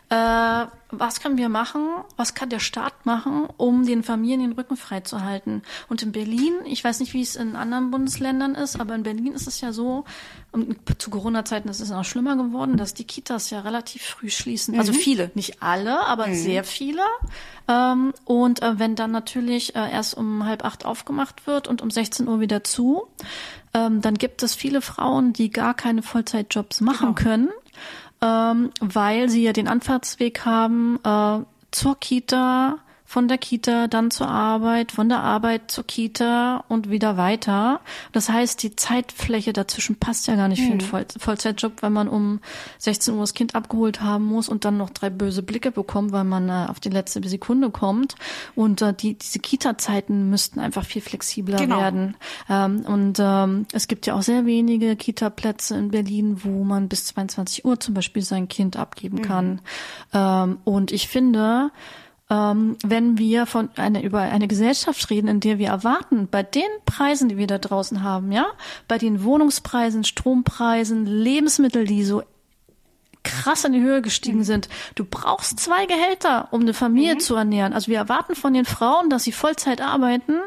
äh, was können wir machen, was kann der Staat machen, um den Familien den Rücken frei zu halten. Und in Berlin, ich weiß nicht, wie es in anderen Bundesländern ist, aber in Berlin ist es ja so, und zu Corona-Zeiten ist es auch schlimmer geworden, dass die Kitas ja relativ früh schließen. Also mhm. Also viele, nicht alle, aber mhm. sehr viele. Ähm, und äh, wenn dann natürlich äh, erst um halb acht aufgemacht wird und um 16 Uhr wieder zu, ähm, dann gibt es viele Frauen, die gar keine Vollzeitjobs machen genau. können ähm, weil sie ja den Anfahrtsweg haben äh, zur Kita, von der Kita dann zur Arbeit, von der Arbeit zur Kita und wieder weiter. Das heißt, die Zeitfläche dazwischen passt ja gar nicht mhm. für einen Voll Vollzeitjob, weil man um 16 Uhr das Kind abgeholt haben muss und dann noch drei böse Blicke bekommt, weil man äh, auf die letzte Sekunde kommt. Und äh, die, diese Kita-Zeiten müssten einfach viel flexibler genau. werden. Ähm, und ähm, es gibt ja auch sehr wenige Kita-Plätze in Berlin, wo man bis 22 Uhr zum Beispiel sein Kind abgeben mhm. kann. Ähm, und ich finde, ähm, wenn wir von einer, über eine Gesellschaft reden, in der wir erwarten, bei den Preisen, die wir da draußen haben, ja, bei den Wohnungspreisen, Strompreisen, Lebensmittel, die so krass in die Höhe gestiegen mhm. sind. Du brauchst zwei Gehälter, um eine Familie mhm. zu ernähren. Also wir erwarten von den Frauen, dass sie Vollzeit arbeiten,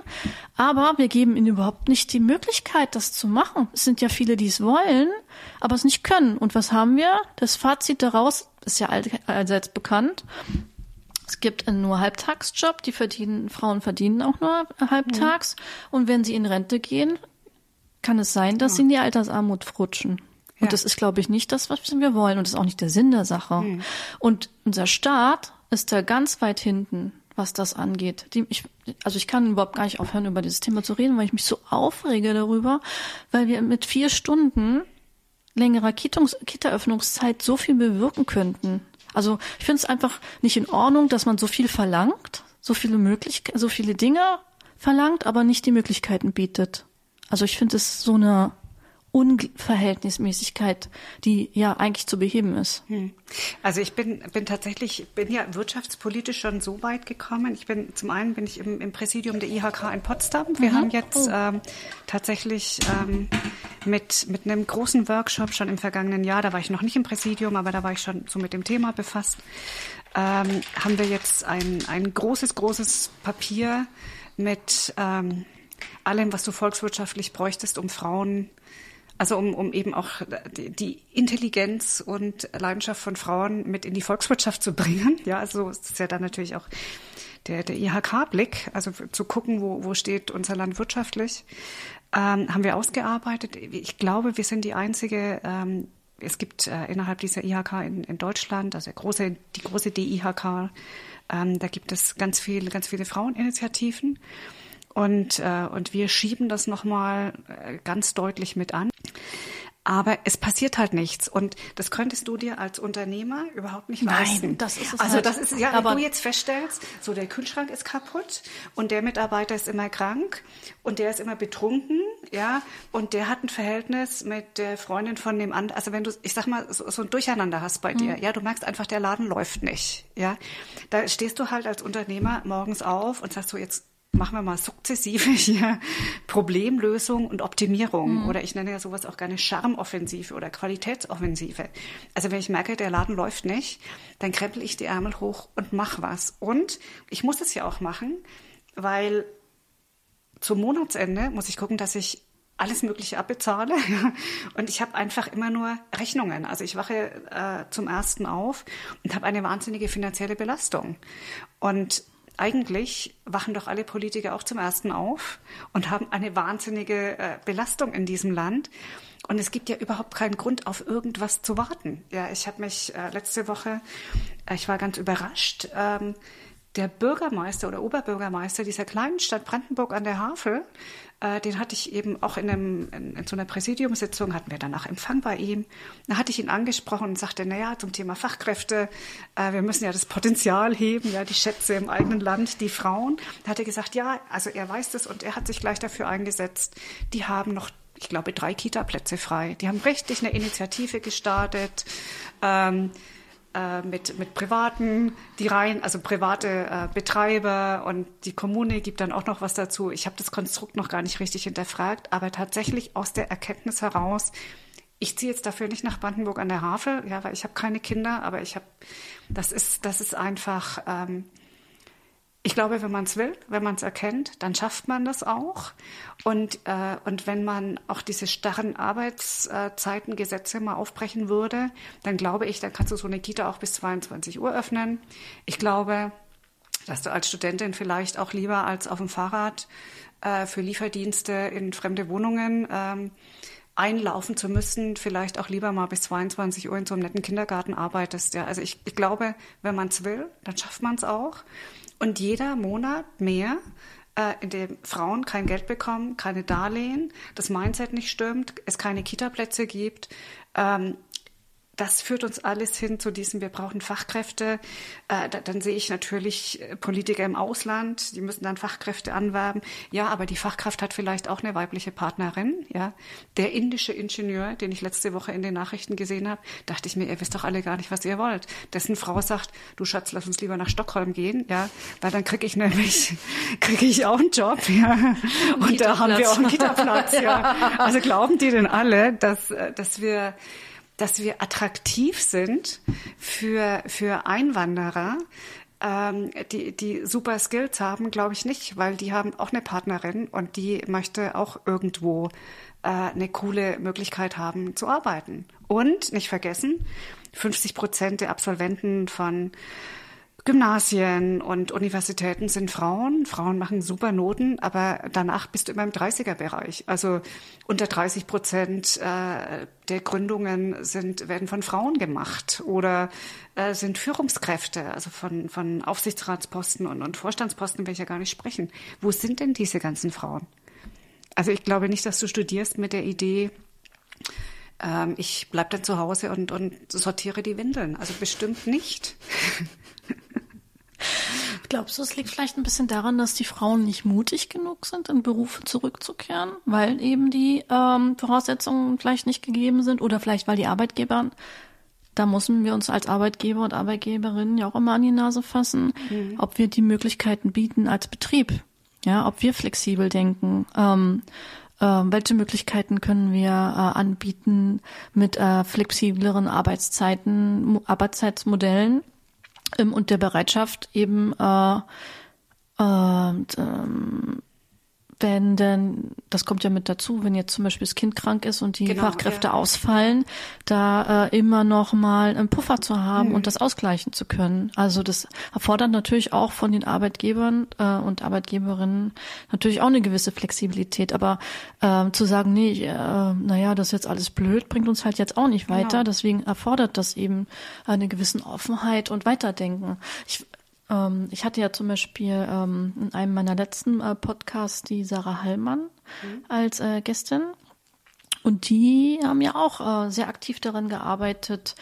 aber wir geben ihnen überhaupt nicht die Möglichkeit, das zu machen. Es sind ja viele, die es wollen, aber es nicht können. Und was haben wir? Das Fazit daraus ist ja allseits bekannt. Es gibt einen nur Halbtagsjob, die verdienen, Frauen verdienen auch nur halbtags. Mhm. Und wenn sie in Rente gehen, kann es sein, dass ja. sie in die Altersarmut rutschen. Und ja. das ist, glaube ich, nicht das, was wir wollen. Und das ist auch nicht der Sinn der Sache. Mhm. Und unser Staat ist da ganz weit hinten, was das angeht. Die, ich, also ich kann überhaupt gar nicht aufhören, über dieses Thema zu reden, weil ich mich so aufrege darüber, weil wir mit vier Stunden längerer Kita-Öffnungszeit so viel bewirken könnten. Also ich finde es einfach nicht in Ordnung, dass man so viel verlangt, so viele Möglichkeiten, so viele Dinge verlangt, aber nicht die Möglichkeiten bietet. Also ich finde es so eine Unverhältnismäßigkeit, die ja eigentlich zu beheben ist. Hm. Also ich bin, bin tatsächlich, bin ja wirtschaftspolitisch schon so weit gekommen. Ich bin, zum einen bin ich im, im Präsidium der IHK in Potsdam. Wir mhm. haben jetzt oh. ähm, tatsächlich ähm, mit, mit einem großen Workshop schon im vergangenen Jahr, da war ich noch nicht im Präsidium, aber da war ich schon so mit dem Thema befasst, ähm, haben wir jetzt ein, ein großes, großes Papier mit ähm, allem, was du volkswirtschaftlich bräuchtest, um Frauen also um, um eben auch die Intelligenz und Leidenschaft von Frauen mit in die Volkswirtschaft zu bringen. Ja, also es ist ja dann natürlich auch der, der IHK-Blick, also zu gucken, wo, wo steht unser Land wirtschaftlich, ähm, haben wir ausgearbeitet. Ich glaube, wir sind die einzige, ähm, es gibt äh, innerhalb dieser IHK in, in Deutschland, also große, die große DIHK, ähm, da gibt es ganz viele, ganz viele Fraueninitiativen. Und, äh, und wir schieben das nochmal äh, ganz deutlich mit an. Aber es passiert halt nichts. Und das könntest du dir als Unternehmer überhaupt nicht leisten. Nein, das ist es Also halt. das ist ja, wenn du jetzt feststellst, so der Kühlschrank ist kaputt und der Mitarbeiter ist immer krank und der ist immer betrunken, ja, und der hat ein Verhältnis mit der Freundin von dem anderen. Also wenn du, ich sag mal, so, so ein Durcheinander hast bei mhm. dir, ja, du merkst einfach, der Laden läuft nicht, ja. Da stehst du halt als Unternehmer morgens auf und sagst so, jetzt machen wir mal sukzessive hier Problemlösung und Optimierung. Mhm. Oder ich nenne ja sowas auch gerne Charmoffensive oder Qualitätsoffensive. Also wenn ich merke, der Laden läuft nicht, dann krempel ich die Ärmel hoch und mach was. Und ich muss es ja auch machen, weil zum Monatsende muss ich gucken, dass ich alles Mögliche abbezahle. Und ich habe einfach immer nur Rechnungen. Also ich wache äh, zum ersten auf und habe eine wahnsinnige finanzielle Belastung. Und eigentlich wachen doch alle Politiker auch zum ersten auf und haben eine wahnsinnige äh, Belastung in diesem Land. Und es gibt ja überhaupt keinen Grund, auf irgendwas zu warten. Ja, ich habe mich äh, letzte Woche, äh, ich war ganz überrascht, ähm, der Bürgermeister oder Oberbürgermeister dieser kleinen Stadt Brandenburg an der Havel äh, den hatte ich eben auch in, einem, in, in, so einer Präsidiumssitzung, hatten wir danach Empfang bei ihm. Da hatte ich ihn angesprochen und sagte, naja, zum Thema Fachkräfte, äh, wir müssen ja das Potenzial heben, ja, die Schätze im eigenen Land, die Frauen. Da hat er gesagt, ja, also er weiß das und er hat sich gleich dafür eingesetzt. Die haben noch ich glaube, drei Kita-Plätze frei. Die haben richtig eine Initiative gestartet. Ähm, äh, mit, mit Privaten, die rein, also private äh, Betreiber und die Kommune gibt dann auch noch was dazu. Ich habe das Konstrukt noch gar nicht richtig hinterfragt, aber tatsächlich aus der Erkenntnis heraus, ich ziehe jetzt dafür nicht nach Brandenburg an der Havel, ja, weil ich habe keine Kinder, aber ich habe, das ist, das ist einfach, ähm, ich glaube, wenn man es will, wenn man es erkennt, dann schafft man das auch. Und, äh, und wenn man auch diese starren Arbeitszeitengesetze mal aufbrechen würde, dann glaube ich, dann kannst du so eine Kita auch bis 22 Uhr öffnen. Ich glaube, dass du als Studentin vielleicht auch lieber als auf dem Fahrrad äh, für Lieferdienste in fremde Wohnungen ähm, einlaufen zu müssen, vielleicht auch lieber mal bis 22 Uhr in so einem netten Kindergarten arbeitest. Ja, also ich, ich glaube, wenn man es will, dann schafft man es auch. Und jeder Monat mehr, äh, in dem Frauen kein Geld bekommen, keine Darlehen, das Mindset nicht stimmt, es keine Kita-Plätze gibt, ähm, das führt uns alles hin zu diesem, wir brauchen Fachkräfte. Äh, da, dann sehe ich natürlich äh, Politiker im Ausland, die müssen dann Fachkräfte anwerben. Ja, aber die Fachkraft hat vielleicht auch eine weibliche Partnerin. Ja, Der indische Ingenieur, den ich letzte Woche in den Nachrichten gesehen habe, dachte ich mir, ihr wisst doch alle gar nicht, was ihr wollt. Dessen Frau sagt, du Schatz, lass uns lieber nach Stockholm gehen. Ja, weil dann kriege ich nämlich, kriege ich auch einen Job. Ja, Und da haben wir auch einen Kita-Platz. Ja. Also glauben die denn alle, dass, äh, dass wir dass wir attraktiv sind für, für Einwanderer, ähm, die, die super Skills haben, glaube ich nicht, weil die haben auch eine Partnerin und die möchte auch irgendwo äh, eine coole Möglichkeit haben zu arbeiten. Und nicht vergessen, 50 Prozent der Absolventen von Gymnasien und Universitäten sind Frauen. Frauen machen super Noten, aber danach bist du immer im 30er-Bereich. Also unter 30 Prozent äh, der Gründungen sind, werden von Frauen gemacht oder äh, sind Führungskräfte, also von, von Aufsichtsratsposten und, und Vorstandsposten will ich ja gar nicht sprechen. Wo sind denn diese ganzen Frauen? Also ich glaube nicht, dass du studierst mit der Idee, ähm, ich bleib dann zu Hause und, und sortiere die Windeln. Also bestimmt nicht. Glaubst du, es liegt vielleicht ein bisschen daran, dass die Frauen nicht mutig genug sind, in Berufe zurückzukehren, weil eben die ähm, Voraussetzungen vielleicht nicht gegeben sind oder vielleicht weil die Arbeitgeber, da müssen wir uns als Arbeitgeber und Arbeitgeberinnen ja auch immer an die Nase fassen, mhm. ob wir die Möglichkeiten bieten als Betrieb, ja, ob wir flexibel denken. Ähm, äh, welche Möglichkeiten können wir äh, anbieten mit äh, flexibleren Arbeitszeiten, Arbeitszeitsmodellen? Ähm, und der Bereitschaft eben äh, äh, ähm, wenn denn, das kommt ja mit dazu, wenn jetzt zum Beispiel das Kind krank ist und die genau, Fachkräfte ja. ausfallen, da äh, immer noch mal einen Puffer zu haben mhm. und das ausgleichen zu können. Also das erfordert natürlich auch von den Arbeitgebern äh, und Arbeitgeberinnen natürlich auch eine gewisse Flexibilität. Aber äh, zu sagen, nee, äh, naja, das ist jetzt alles blöd, bringt uns halt jetzt auch nicht weiter. Genau. Deswegen erfordert das eben eine gewisse Offenheit und Weiterdenken. Ich, ähm, ich hatte ja zum Beispiel ähm, in einem meiner letzten äh, Podcasts die Sarah Hallmann mhm. als äh, Gästin. Und die haben ja auch äh, sehr aktiv daran gearbeitet,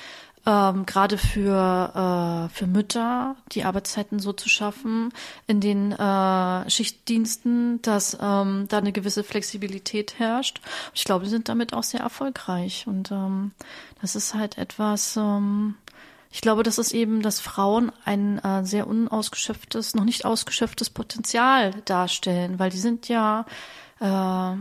ähm, gerade für, äh, für Mütter die Arbeitszeiten so zu schaffen in den äh, Schichtdiensten, dass ähm, da eine gewisse Flexibilität herrscht. Ich glaube, die sind damit auch sehr erfolgreich. Und ähm, das ist halt etwas, ähm, ich glaube, das ist eben, dass Frauen ein äh, sehr unausgeschöpftes, noch nicht ausgeschöpftes Potenzial darstellen, weil die sind ja, äh,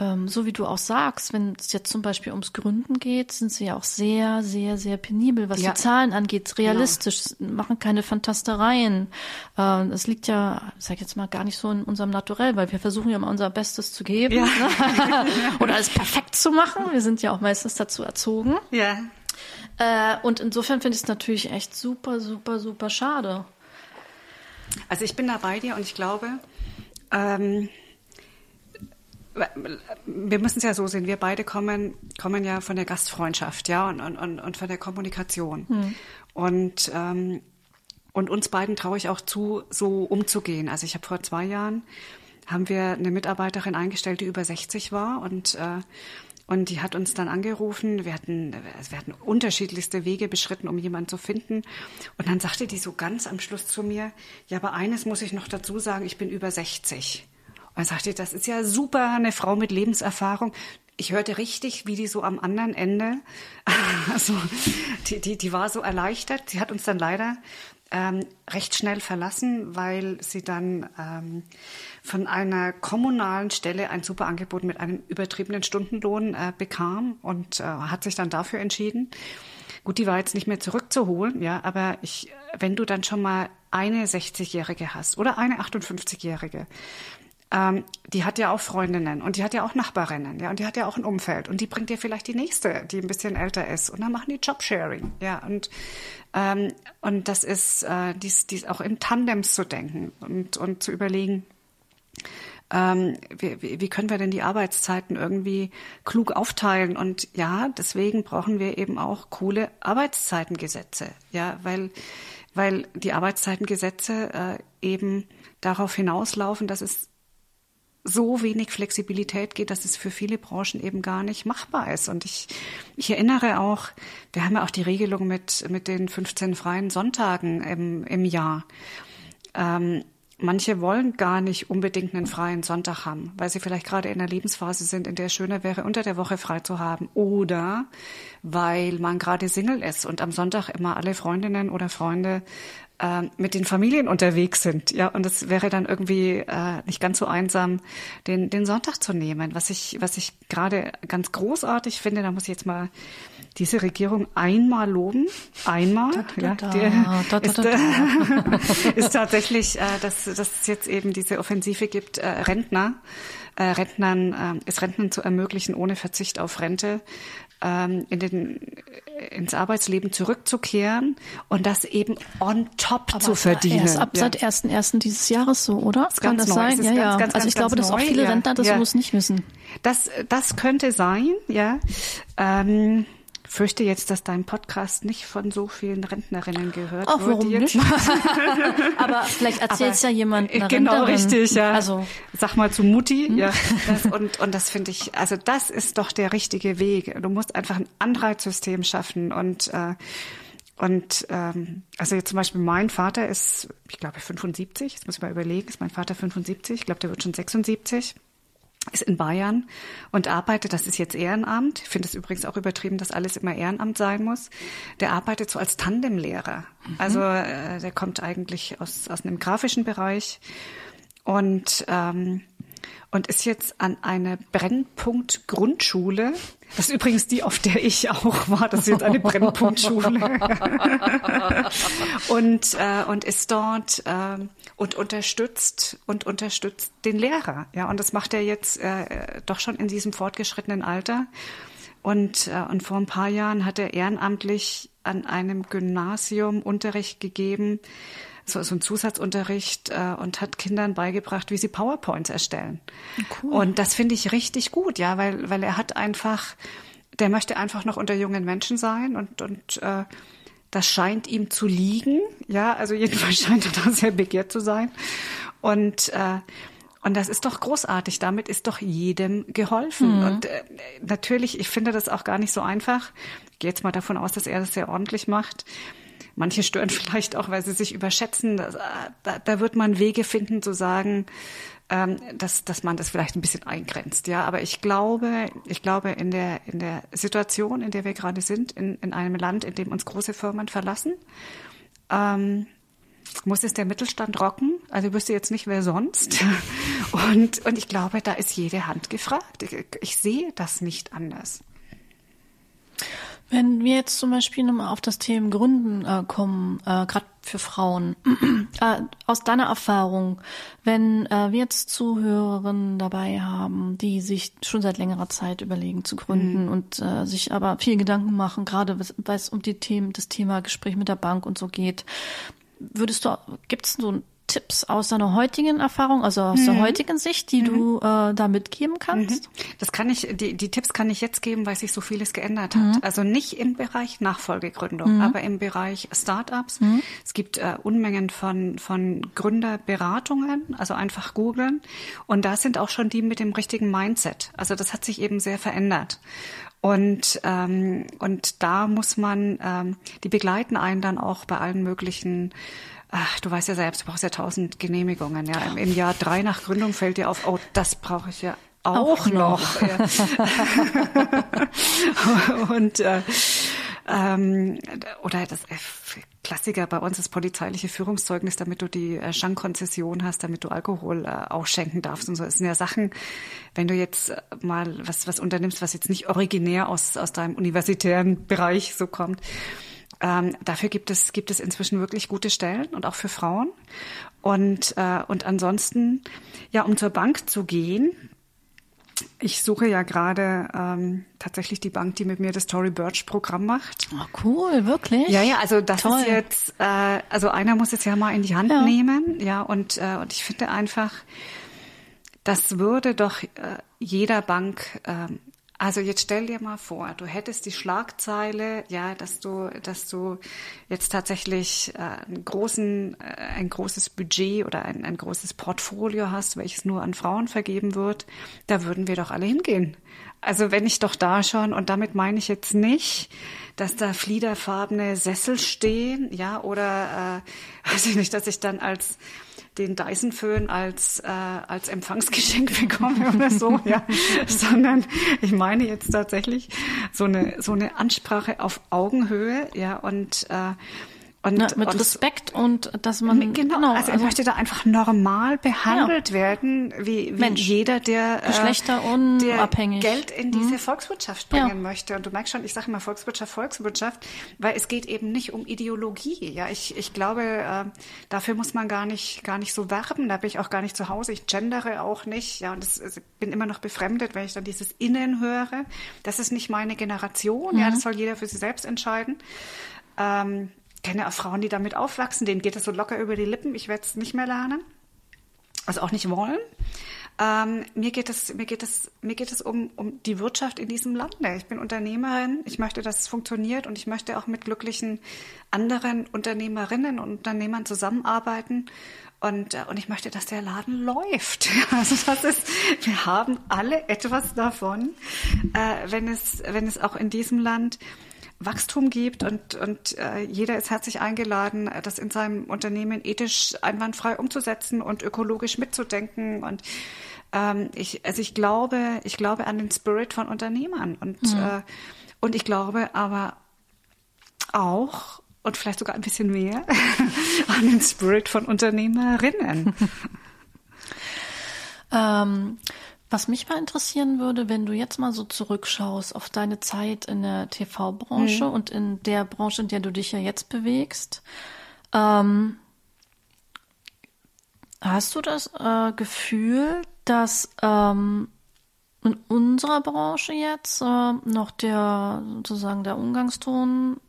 ähm, so wie du auch sagst, wenn es jetzt zum Beispiel ums Gründen geht, sind sie ja auch sehr, sehr, sehr penibel, was ja. die Zahlen angeht, realistisch, genau. machen keine Fantastereien. Äh, das liegt ja, sag ich jetzt mal, gar nicht so in unserem Naturell, weil wir versuchen ja immer unser Bestes zu geben ja. ne? oder es perfekt zu machen. Wir sind ja auch meistens dazu erzogen. Ja. Äh, und insofern finde ich es natürlich echt super, super, super schade. Also ich bin da bei dir und ich glaube, ähm, wir müssen es ja so sehen, wir beide kommen, kommen ja von der Gastfreundschaft, ja, und, und, und von der Kommunikation. Hm. Und, ähm, und uns beiden traue ich auch zu, so umzugehen. Also ich habe vor zwei Jahren haben wir eine Mitarbeiterin eingestellt, die über 60 war und äh, und die hat uns dann angerufen. Wir hatten, wir hatten unterschiedlichste Wege beschritten, um jemanden zu finden. Und dann sagte die so ganz am Schluss zu mir, ja, aber eines muss ich noch dazu sagen, ich bin über 60. Und dann sagte, das ist ja super, eine Frau mit Lebenserfahrung. Ich hörte richtig, wie die so am anderen Ende, also die, die, die war so erleichtert. Sie hat uns dann leider ähm, recht schnell verlassen, weil sie dann ähm, von einer kommunalen Stelle ein super Angebot mit einem übertriebenen Stundenlohn äh, bekam und äh, hat sich dann dafür entschieden. Gut, die war jetzt nicht mehr zurückzuholen, ja, aber ich, wenn du dann schon mal eine 60-Jährige hast oder eine 58-Jährige, ähm, die hat ja auch Freundinnen und die hat ja auch Nachbarinnen, ja, und die hat ja auch ein Umfeld und die bringt dir vielleicht die nächste, die ein bisschen älter ist und dann machen die Jobsharing, ja, und ähm, und das ist äh, dies, dies auch in Tandems zu denken und und zu überlegen, ähm, wie, wie können wir denn die Arbeitszeiten irgendwie klug aufteilen? Und ja, deswegen brauchen wir eben auch coole Arbeitszeitengesetze, ja, weil weil die Arbeitszeitengesetze äh, eben darauf hinauslaufen, dass es so wenig Flexibilität geht, dass es für viele Branchen eben gar nicht machbar ist. Und ich, ich erinnere auch, wir haben ja auch die Regelung mit, mit den 15 freien Sonntagen im, im Jahr. Ähm, manche wollen gar nicht unbedingt einen freien Sonntag haben, weil sie vielleicht gerade in einer Lebensphase sind, in der es schöner wäre, unter der Woche frei zu haben. Oder weil man gerade Single ist und am Sonntag immer alle Freundinnen oder Freunde äh, mit den Familien unterwegs sind, ja, und es wäre dann irgendwie äh, nicht ganz so einsam, den den Sonntag zu nehmen, was ich was ich gerade ganz großartig finde. Da muss ich jetzt mal diese Regierung einmal loben, einmal, Da, da, da, äh, ist tatsächlich, äh, dass, dass es jetzt eben diese Offensive gibt, äh, Rentner, äh, Rentnern, äh, es Rentnern zu ermöglichen, ohne Verzicht auf Rente ähm, in den, ins Arbeitsleben zurückzukehren und das eben on top zu verdienen. Erst ab Ja. seit 1.1. dieses Jahres so, oder? ist Kann das neu. sein? Es ist ja, ganz, ja. ganz, also ich glaube, dass auch viele ja. Rentner das Ja. bloß nicht wissen. Das, das könnte sein, ja. Ähm, fürchte jetzt, dass dein Podcast nicht von so vielen Rentnerinnen gehört Ach, wird. warum jetzt- nicht? Aber vielleicht erzählt ja jemand Genau, Rentnerin. richtig, ja. Also Sag mal zu Mutti, ja. Das, und, und das finde ich, also das ist doch der richtige Weg. Du musst einfach ein Anreizsystem schaffen und, äh, und ähm, also jetzt zum Beispiel mein Vater ist, ich glaube 75, jetzt muss ich mal überlegen, ist mein Vater 75, ich glaube, der wird schon 76 ist in Bayern und arbeitet, das ist jetzt Ehrenamt, ich finde es übrigens auch übertrieben, dass alles immer Ehrenamt sein muss. Der arbeitet so als Tandemlehrer. Also äh, der kommt eigentlich aus, aus einem grafischen Bereich und, ähm, und ist jetzt an eine Brennpunkt-Grundschule. Das ist übrigens die, auf der ich auch war. Das ist jetzt eine Brennpunktschule. und, äh, und ist dort ähm, und unterstützt und unterstützt den Lehrer. Ja, und das macht er jetzt äh, doch schon in diesem fortgeschrittenen Alter. Und, äh, und vor ein paar Jahren hat er ehrenamtlich an einem Gymnasium Unterricht gegeben, so, so ein Zusatzunterricht äh, und hat Kindern beigebracht, wie sie PowerPoints erstellen. Cool. Und das finde ich richtig gut, ja, weil, weil er hat einfach, der möchte einfach noch unter jungen Menschen sein und, und äh, das scheint ihm zu liegen, ja, also jedenfalls scheint er da sehr begehrt zu sein. Und äh, und das ist doch großartig. Damit ist doch jedem geholfen. Und äh, natürlich, ich finde das auch gar nicht so einfach. Ich gehe jetzt mal davon aus, dass er das sehr ordentlich macht. Manche stören vielleicht auch, weil sie sich überschätzen. Äh, Da, da wird man Wege finden zu sagen, ähm, dass, dass man das vielleicht ein bisschen eingrenzt. Ja, aber ich glaube, ich glaube in der, in der Situation, in der wir gerade sind, in, in einem Land, in dem uns große Firmen verlassen, ähm, muss es der Mittelstand rocken. Also wüsste jetzt nicht, wer sonst. Und, und ich glaube, da ist jede Hand gefragt. Ich, ich sehe das nicht anders. Wenn wir jetzt zum Beispiel nochmal auf das Thema Gründen äh, kommen, äh, gerade für Frauen, äh, aus deiner Erfahrung, wenn äh, wir jetzt Zuhörerinnen dabei haben, die sich schon seit längerer Zeit überlegen zu gründen und äh, sich aber viel Gedanken machen, gerade was- weil es um die Themen, das Thema Gespräch mit der Bank und so geht, würdest du, gibt es so Tipps aus deiner heutigen Erfahrung, also aus der heutigen Sicht, die du äh, da mitgeben kannst? Das kann ich, die, die Tipps kann ich jetzt geben, weil sich so vieles geändert hat. Also nicht im Bereich Nachfolgegründung, aber im Bereich Startups. Es gibt äh, Unmengen von, von Gründerberatungen, also einfach googeln. Und da sind auch schon die mit dem richtigen Mindset. Also das hat sich eben sehr verändert. Und, ähm, und da muss man, ähm, die begleiten einen dann auch bei allen möglichen Ach, du weißt ja selbst, du brauchst ja tausend Genehmigungen. Ja, im, im Jahr drei nach Gründung fällt dir auf, oh, das brauche ich ja auch, Auch noch. Ja. Und äh, ähm, oder das äh, Klassiker bei uns ist polizeiliche Führungszeugnis, damit du die äh, Schankkonzession hast, damit du Alkohol äh, auch schenken darfst und so. Das sind ja Sachen, wenn du jetzt äh, mal was was unternimmst, was jetzt nicht originär aus aus deinem universitären Bereich so kommt. Ähm, dafür gibt es, gibt es inzwischen wirklich gute Stellen und auch für Frauen. Und, äh, und ansonsten, ja, um zur Bank zu gehen, ich suche ja gerade ähm, tatsächlich die Bank, die mit mir das Tory Birch Programm macht. Oh, cool, wirklich? Ja, ja, also das Toll. ist jetzt, äh, also einer muss es ja mal in die Hand Ja. nehmen, ja, und, äh, und ich finde einfach, das würde doch äh, jeder Bank, ähm, also jetzt stell dir mal vor, du hättest die Schlagzeile, ja, dass du, dass du jetzt tatsächlich äh, einen großen, äh, ein großes Budget oder ein, ein großes Portfolio hast, welches nur an Frauen vergeben wird, da würden wir doch alle hingehen. Also wenn ich doch da schon, und damit meine ich jetzt nicht, dass da fliederfarbene Sessel stehen, ja, oder äh, weiß ich nicht, dass ich dann als den Dyson-Föhn als, äh, als Empfangsgeschenk bekomme oder so, ja, sondern ich meine jetzt tatsächlich so eine, so eine Ansprache auf Augenhöhe, ja, und, äh, Und, ja, mit und Respekt und dass man genau, genau also er also, möchte da einfach normal behandelt ja. werden, wie, wie Mensch, jeder, der geschlechterunabhängig der Geld in diese mhm. Volkswirtschaft bringen ja. möchte. Und du merkst schon, ich sage immer Volkswirtschaft, Volkswirtschaft, weil es geht eben nicht um Ideologie. Ja, ich, ich glaube, äh, dafür muss man gar nicht gar nicht so werben. Da bin ich auch gar nicht zu Hause. Ich gendere auch nicht. Ja, und das, also bin immer noch befremdet, wenn ich dann dieses Innen höre. Das ist nicht meine Generation. Mhm. Ja, das soll jeder für sich selbst entscheiden. Ähm, kenne auch Frauen, die damit aufwachsen, denen geht es so locker über die Lippen, ich werde es nicht mehr lernen, also auch nicht wollen. Ähm, mir geht es, mir geht es, mir geht es um, um die Wirtschaft in diesem Lande. Ich bin Unternehmerin. Ich möchte, dass es funktioniert und ich möchte auch mit glücklichen anderen Unternehmerinnen und Unternehmern zusammenarbeiten. Und, äh, und ich möchte, dass der Laden läuft. Also das ist, wir haben alle etwas davon, äh, wenn es, wenn es auch in diesem Land Wachstum gibt und, und äh, jeder ist herzlich eingeladen, das in seinem Unternehmen ethisch einwandfrei umzusetzen und ökologisch mitzudenken. Und ähm, ich, also ich glaube, ich glaube an den Spirit von Unternehmern und, mhm. äh, und ich glaube aber auch und vielleicht sogar ein bisschen mehr an den Spirit von Unternehmerinnen. ähm, was mich mal interessieren würde, wenn du jetzt mal so zurückschaust auf deine Zeit in der TV-Branche mhm. und in der Branche, in der du dich ja jetzt bewegst, ähm, hast du das äh, Gefühl, dass ähm, in unserer Branche jetzt äh, noch der sozusagen der Umgangston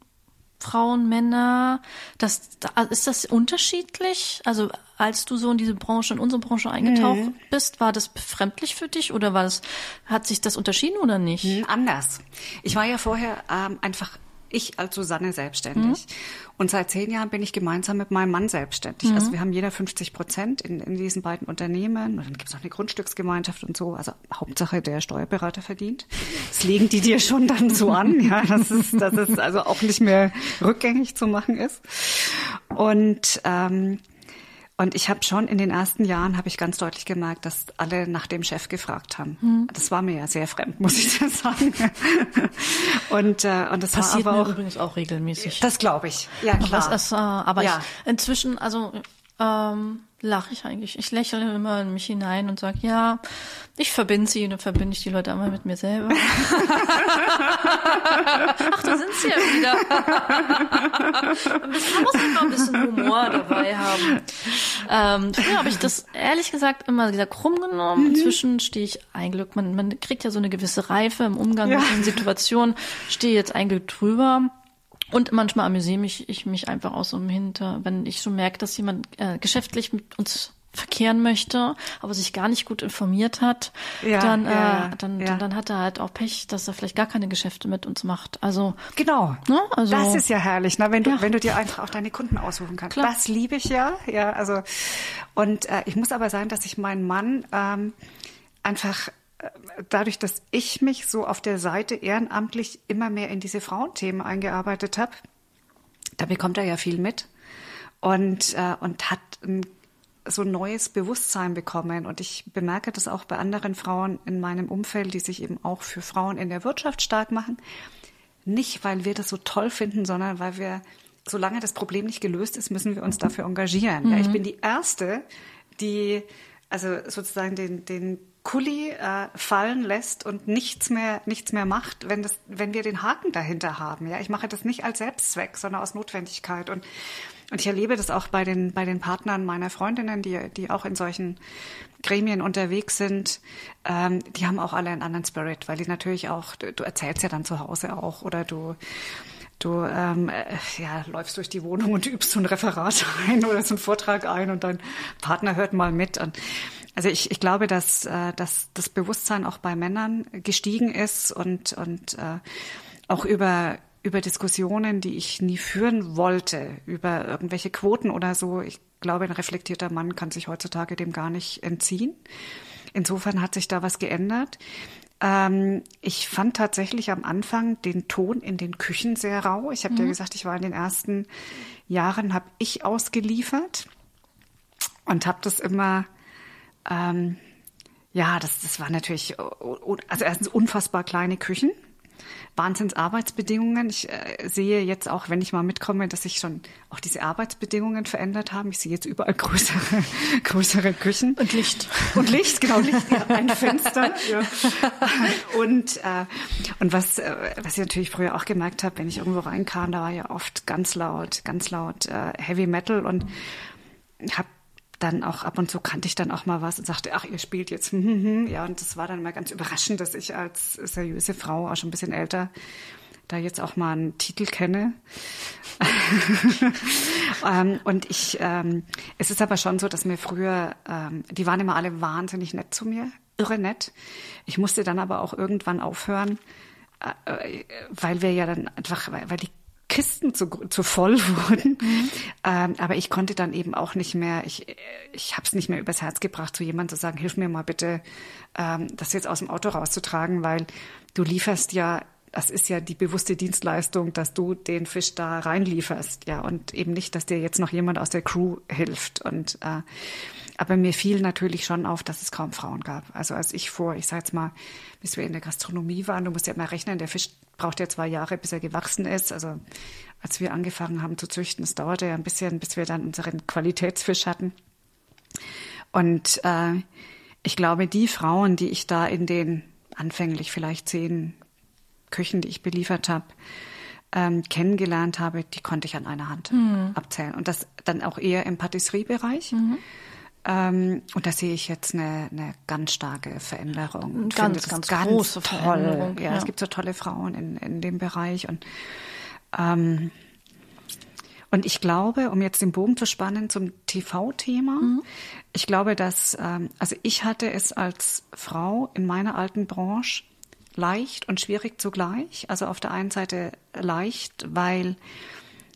Frauen, Männer, das, ist das unterschiedlich? Also als du so in diese Branche, in unsere Branche eingetaucht mhm. bist, war das befremdlich für dich oder war das, hat sich das unterschieden oder nicht? Mhm, anders. Ich war ja vorher ähm, einfach ich als Susanne selbstständig. Mhm. Und seit zehn Jahren bin ich gemeinsam mit meinem Mann selbstständig. Mhm. Also wir haben jeder 50 Prozent in, in diesen beiden Unternehmen. Und dann gibt es noch eine Grundstücksgemeinschaft und so. Also Hauptsache der Steuerberater verdient. Das legen die dir schon dann so an, ja, dass es, dass es also auch nicht mehr rückgängig zu machen ist. Und ähm, und ich habe schon in den ersten Jahren habe ich ganz deutlich gemerkt, dass alle nach dem Chef gefragt haben. Mhm. Das war mir ja sehr fremd, muss ich dir sagen. und äh, und das passiert war aber auch, übrigens auch regelmäßig. Das glaube ich. Ja klar. Das, äh, aber ja. ich, inzwischen also ähm, lache ich eigentlich. Ich lächle immer in mich hinein und sage, ja, ich verbinde sie und dann verbinde ich die Leute einmal mit mir selber. Ach, da sind sie ja wieder. man muss immer ein bisschen Humor dabei haben. Ähm, früher habe ich das ehrlich gesagt immer wieder krumm genommen. Mhm. Inzwischen stehe ich ein Glück, man, man kriegt ja so eine gewisse Reife im Umgang ja. mit den Situationen, stehe jetzt ein Glück drüber. Und manchmal amüsiere mich ich mich einfach aus so im Hinter, wenn ich schon merke, dass jemand äh, geschäftlich mit uns verkehren möchte, aber sich gar nicht gut informiert hat, ja, dann, ja, äh, dann, ja. dann, dann hat er halt auch Pech, dass er vielleicht gar keine Geschäfte mit uns macht. Also genau, ne? also das ist ja herrlich, ne? wenn du wenn du dir einfach auch deine Kunden aussuchen kannst. Klar. Das liebe ich ja, ja. Also und äh, ich muss aber sagen, dass ich meinen Mann ähm, einfach dadurch, dass ich mich so auf der Seite ehrenamtlich immer mehr in diese Frauenthemen eingearbeitet habe, da bekommt er ja viel mit und, äh, und hat ein, so ein neues Bewusstsein bekommen. Und ich bemerke das auch bei anderen Frauen in meinem Umfeld, die sich eben auch für Frauen in der Wirtschaft stark machen. Nicht, weil wir das so toll finden, sondern weil wir, solange das Problem nicht gelöst ist, müssen wir uns dafür engagieren. Mhm. Ja, ich mhm. bin die Erste, die also sozusagen den, den Kuli äh, fallen lässt und nichts mehr nichts mehr macht, wenn das wenn wir den Haken dahinter haben. Ja, ich mache das nicht als Selbstzweck, sondern aus Notwendigkeit und und ich erlebe das auch bei den bei den Partnern meiner Freundinnen, die die auch in solchen Gremien unterwegs sind. Ähm, die haben auch alle einen anderen Spirit, weil die natürlich auch du erzählst ja dann zu Hause auch oder du du ähm, äh, ja, läufst durch die Wohnung und übst so ein Referat ein oder so einen Vortrag ein und dein Partner hört mal mit. Und also ich, ich glaube, dass, äh, dass das Bewusstsein auch bei Männern gestiegen ist und, und äh, auch über, über Diskussionen, die ich nie führen wollte, über irgendwelche Quoten oder so. Ich glaube, ein reflektierter Mann kann sich heutzutage dem gar nicht entziehen. Insofern hat sich da was geändert. Ähm, ich fand tatsächlich am Anfang den Ton in den Küchen sehr rau. Ich habe mhm. ja gesagt, ich war in den ersten Jahren, habe ich ausgeliefert und habe das immer ähm, ja, das, das war natürlich, also erstens unfassbar kleine Küchen. Wahnsinns-Arbeitsbedingungen. Ich äh, sehe jetzt auch, wenn ich mal mitkomme, dass sich schon auch diese Arbeitsbedingungen verändert haben. Ich sehe jetzt überall größere, größere Küchen. Und Licht. Und Licht, genau, Licht, ja, ein Fenster. Ja. Und, äh, und was, äh, was ich natürlich früher auch gemerkt habe, wenn ich irgendwo reinkam, da war ja oft ganz laut, ganz laut äh, Heavy Metal und habe dann auch ab und zu kannte ich dann auch mal was und sagte, ach, ihr spielt jetzt. Hm, hm, hm. Ja, und das war dann mal ganz überraschend, dass ich als seriöse Frau, auch schon ein bisschen älter, da jetzt auch mal einen Titel kenne. ähm, und ich, ähm, es ist aber schon so, dass mir früher, ähm, die waren immer alle wahnsinnig nett zu mir, irre nett. Ich musste dann aber auch irgendwann aufhören, äh, äh weil wir ja dann einfach, weil die Kisten zu, zu voll wurden. Ähm, aber ich konnte dann eben auch nicht mehr, ich, ich habe es nicht mehr übers Herz gebracht, zu jemandem zu sagen, hilf mir mal bitte, ähm, das jetzt aus dem Auto rauszutragen, weil du lieferst ja das ist ja die bewusste Dienstleistung, dass du den Fisch da reinlieferst, ja, und eben nicht, dass dir jetzt noch jemand aus der Crew hilft. Und äh, aber mir fiel natürlich schon auf, dass es kaum Frauen gab. Also als ich vor, ich sage jetzt mal, bis wir in der Gastronomie waren, du musst ja immer rechnen, der Fisch braucht ja zwei Jahre, bis er gewachsen ist. Also als wir angefangen haben zu züchten, es dauerte ja ein bisschen, bis wir dann unseren Qualitätsfisch hatten. Und äh, ich glaube, die Frauen, die ich da in den anfänglich vielleicht zehn Küchen, die ich beliefert habe, ähm, kennengelernt habe, die konnte ich an einer Hand mhm. abzählen. Und das dann auch eher im Patisseriebereich. Mhm. Ähm, und da sehe ich jetzt eine, eine ganz starke Veränderung. Ich ganz, ganz, ganz große toll. Veränderung. Ja, ja, es gibt so tolle Frauen in, in dem Bereich. Und, ähm, und ich glaube, um jetzt den Bogen zu spannen zum TV-Thema, mhm. ich glaube, dass, ähm, also ich hatte es als Frau in meiner alten Branche leicht und schwierig zugleich. Also auf der einen Seite leicht, weil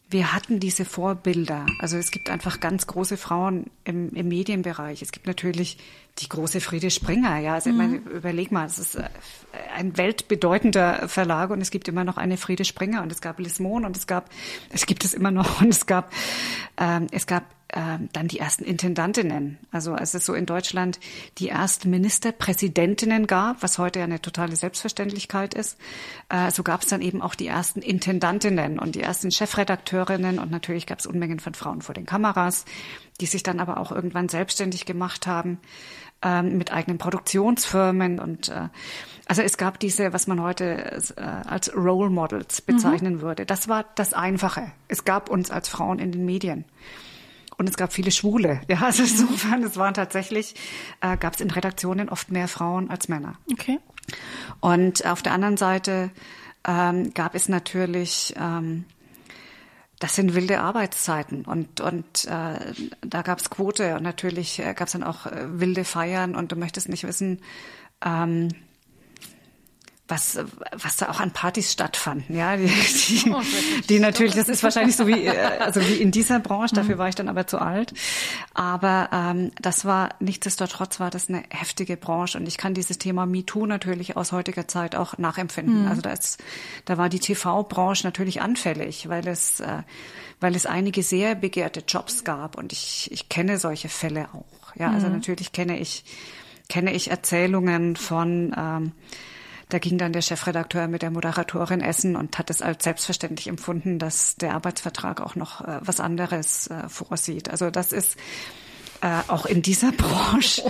wir hatten diese Vorbilder. Also es gibt einfach ganz große Frauen im, im Medienbereich. Es gibt natürlich die große Friede Springer. Ja, also mhm. meine, überleg mal, es ist äh, ein weltbedeutender Verlag und es gibt immer noch eine Friede Springer und es gab Lismon und es gab, es gibt es immer noch und es gab, ähm, es gab ähm, dann die ersten Intendantinnen. Also als es so in Deutschland die ersten Ministerpräsidentinnen gab, was heute ja eine totale Selbstverständlichkeit ist, äh, so gab es dann eben auch die ersten Intendantinnen und die ersten Chefredakteurinnen und natürlich gab es Unmengen von Frauen vor den Kameras, die sich dann aber auch irgendwann selbstständig gemacht haben ähm, mit eigenen Produktionsfirmen und äh, also es gab diese, was man heute äh, als Role Models bezeichnen mhm. würde. Das war das Einfache. Es gab uns als Frauen in den Medien. Und es gab viele Schwule. Ja, also insofern, es waren tatsächlich, äh, gab es in Redaktionen oft mehr Frauen als Männer. Okay. Und auf der anderen Seite ähm, gab es natürlich, ähm, das sind wilde Arbeitszeiten und und äh, da gab es Quote und natürlich äh, gab es dann auch äh, wilde Feiern und du möchtest nicht wissen, ähm, was, was da auch an Partys stattfanden, ja, die, die, oh, die natürlich, das ist wahrscheinlich so wie, also wie in dieser Branche, dafür mhm. war ich dann aber zu alt. Aber ähm, das war, nichtsdestotrotz war das eine heftige Branche und ich kann dieses Thema MeToo natürlich aus heutiger Zeit auch nachempfinden. Mhm. Also da ist, da war die TV-Branche natürlich anfällig, weil es, äh, weil es einige sehr begehrte Jobs gab und ich, ich kenne solche Fälle auch. Ja, also mhm. natürlich kenne ich, kenne ich Erzählungen von, ähm, da ging dann der Chefredakteur mit der Moderatorin essen und hat es als selbstverständlich empfunden, dass der Arbeitsvertrag auch noch äh, was anderes äh, vorsieht. Also das ist äh, auch in dieser Branche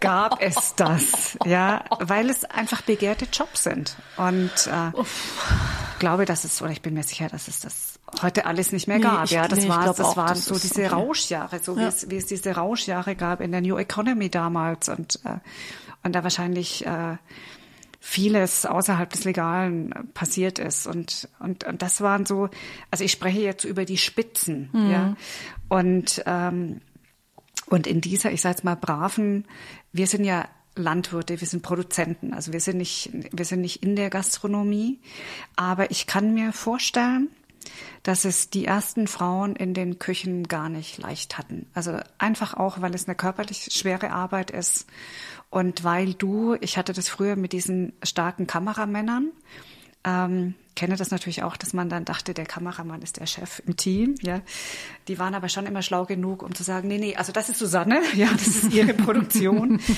gab es das, ja, weil es einfach begehrte Jobs sind. Und äh, glaube, dass es, oder ich bin mir sicher, dass es das heute alles nicht mehr nee, gab. Ich, ja, das nee, war, das auch, waren das so diese okay. Rauschjahre, so ja. wie, es, wie es diese Rauschjahre gab in der New Economy damals und äh, und da wahrscheinlich äh, vieles außerhalb des Legalen passiert ist. Und, und, und das waren so, also ich spreche jetzt über die Spitzen, mhm. ja. Und, ähm, und in dieser, ich sage jetzt mal, braven, wir sind ja Landwirte, wir sind Produzenten, also wir sind nicht, wir sind nicht in der Gastronomie. Aber ich kann mir vorstellen, dass es die ersten Frauen in den Küchen gar nicht leicht hatten. Also einfach auch, weil es eine körperlich schwere Arbeit ist und weil du, ich hatte das früher mit diesen starken Kameramännern, ähm, kenne das natürlich auch, dass man dann dachte, der Kameramann ist der Chef im Team, ja. Die waren aber schon immer schlau genug, um zu sagen, nee, nee, also das ist Susanne, ja, das ist ihre Produktion.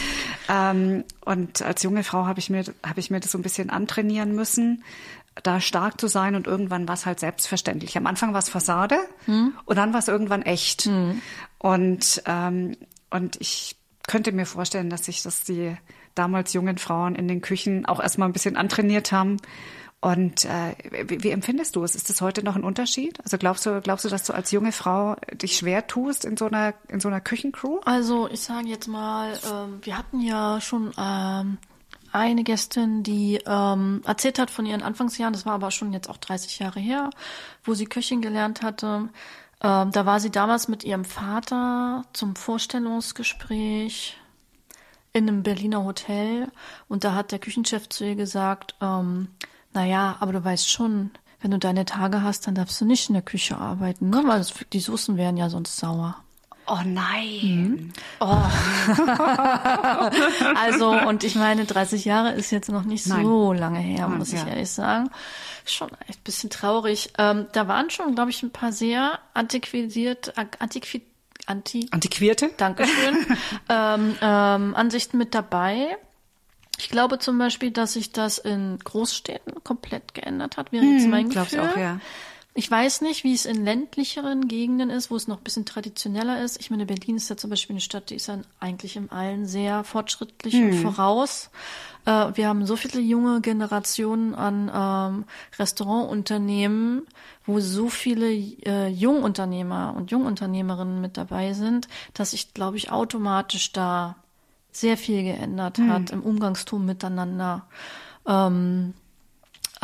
Ähm, und als junge Frau habe ich mir habe ich mir das so ein bisschen antrainieren müssen, da stark zu sein und irgendwann war es halt selbstverständlich. Am Anfang war es Fassade hm. und dann war es irgendwann echt. Hm. Und ähm, und ich könnte mir vorstellen, dass sich das die damals jungen Frauen in den Küchen auch erstmal ein bisschen antrainiert haben. Und äh, wie, wie empfindest du es? Ist das heute noch ein Unterschied? Also glaubst du, glaubst du, dass du als junge Frau dich schwer tust in so einer in so einer Küchencrew? Also ich sage jetzt mal, ähm, wir hatten ja schon ähm, eine Gästin, die ähm, erzählt hat von ihren Anfangsjahren. Das war aber schon jetzt auch 30 Jahre her, wo sie Köchin gelernt hatte. Ähm, da war sie damals mit ihrem Vater zum Vorstellungsgespräch in einem Berliner Hotel und da hat der Küchenchef zu ihr gesagt, ähm, naja, aber du weißt schon, wenn du deine Tage hast, dann darfst du nicht in der Küche arbeiten, ne? weil das, die Soßen wären ja sonst sauer. Oh nein. Mhm. Oh. also, und ich meine, 30 Jahre ist jetzt noch nicht nein. so lange her, muss ja. ich ehrlich sagen. Schon echt ein bisschen traurig. Ähm, da waren schon, glaube ich, ein paar sehr antiquiert, antiquiert Anti Antiquierte? Dankeschön. ähm, ähm, Ansichten mit dabei. Ich glaube zum Beispiel, dass sich das in Großstädten komplett geändert hat, wäre hm, jetzt mein Gefühl. Auch, ja. Ich weiß nicht, wie es in ländlicheren Gegenden ist, wo es noch ein bisschen traditioneller ist. Ich meine, Berlin ist ja zum Beispiel eine Stadt, die ist dann eigentlich im Allen sehr fortschrittlich hm. und voraus. Äh, wir haben so viele junge Generationen an ähm, Restaurantunternehmen, wo so viele äh, Jungunternehmer und Jungunternehmerinnen mit dabei sind, dass sich, glaube ich, automatisch da sehr viel geändert hm. hat im Umgangston miteinander. Ähm,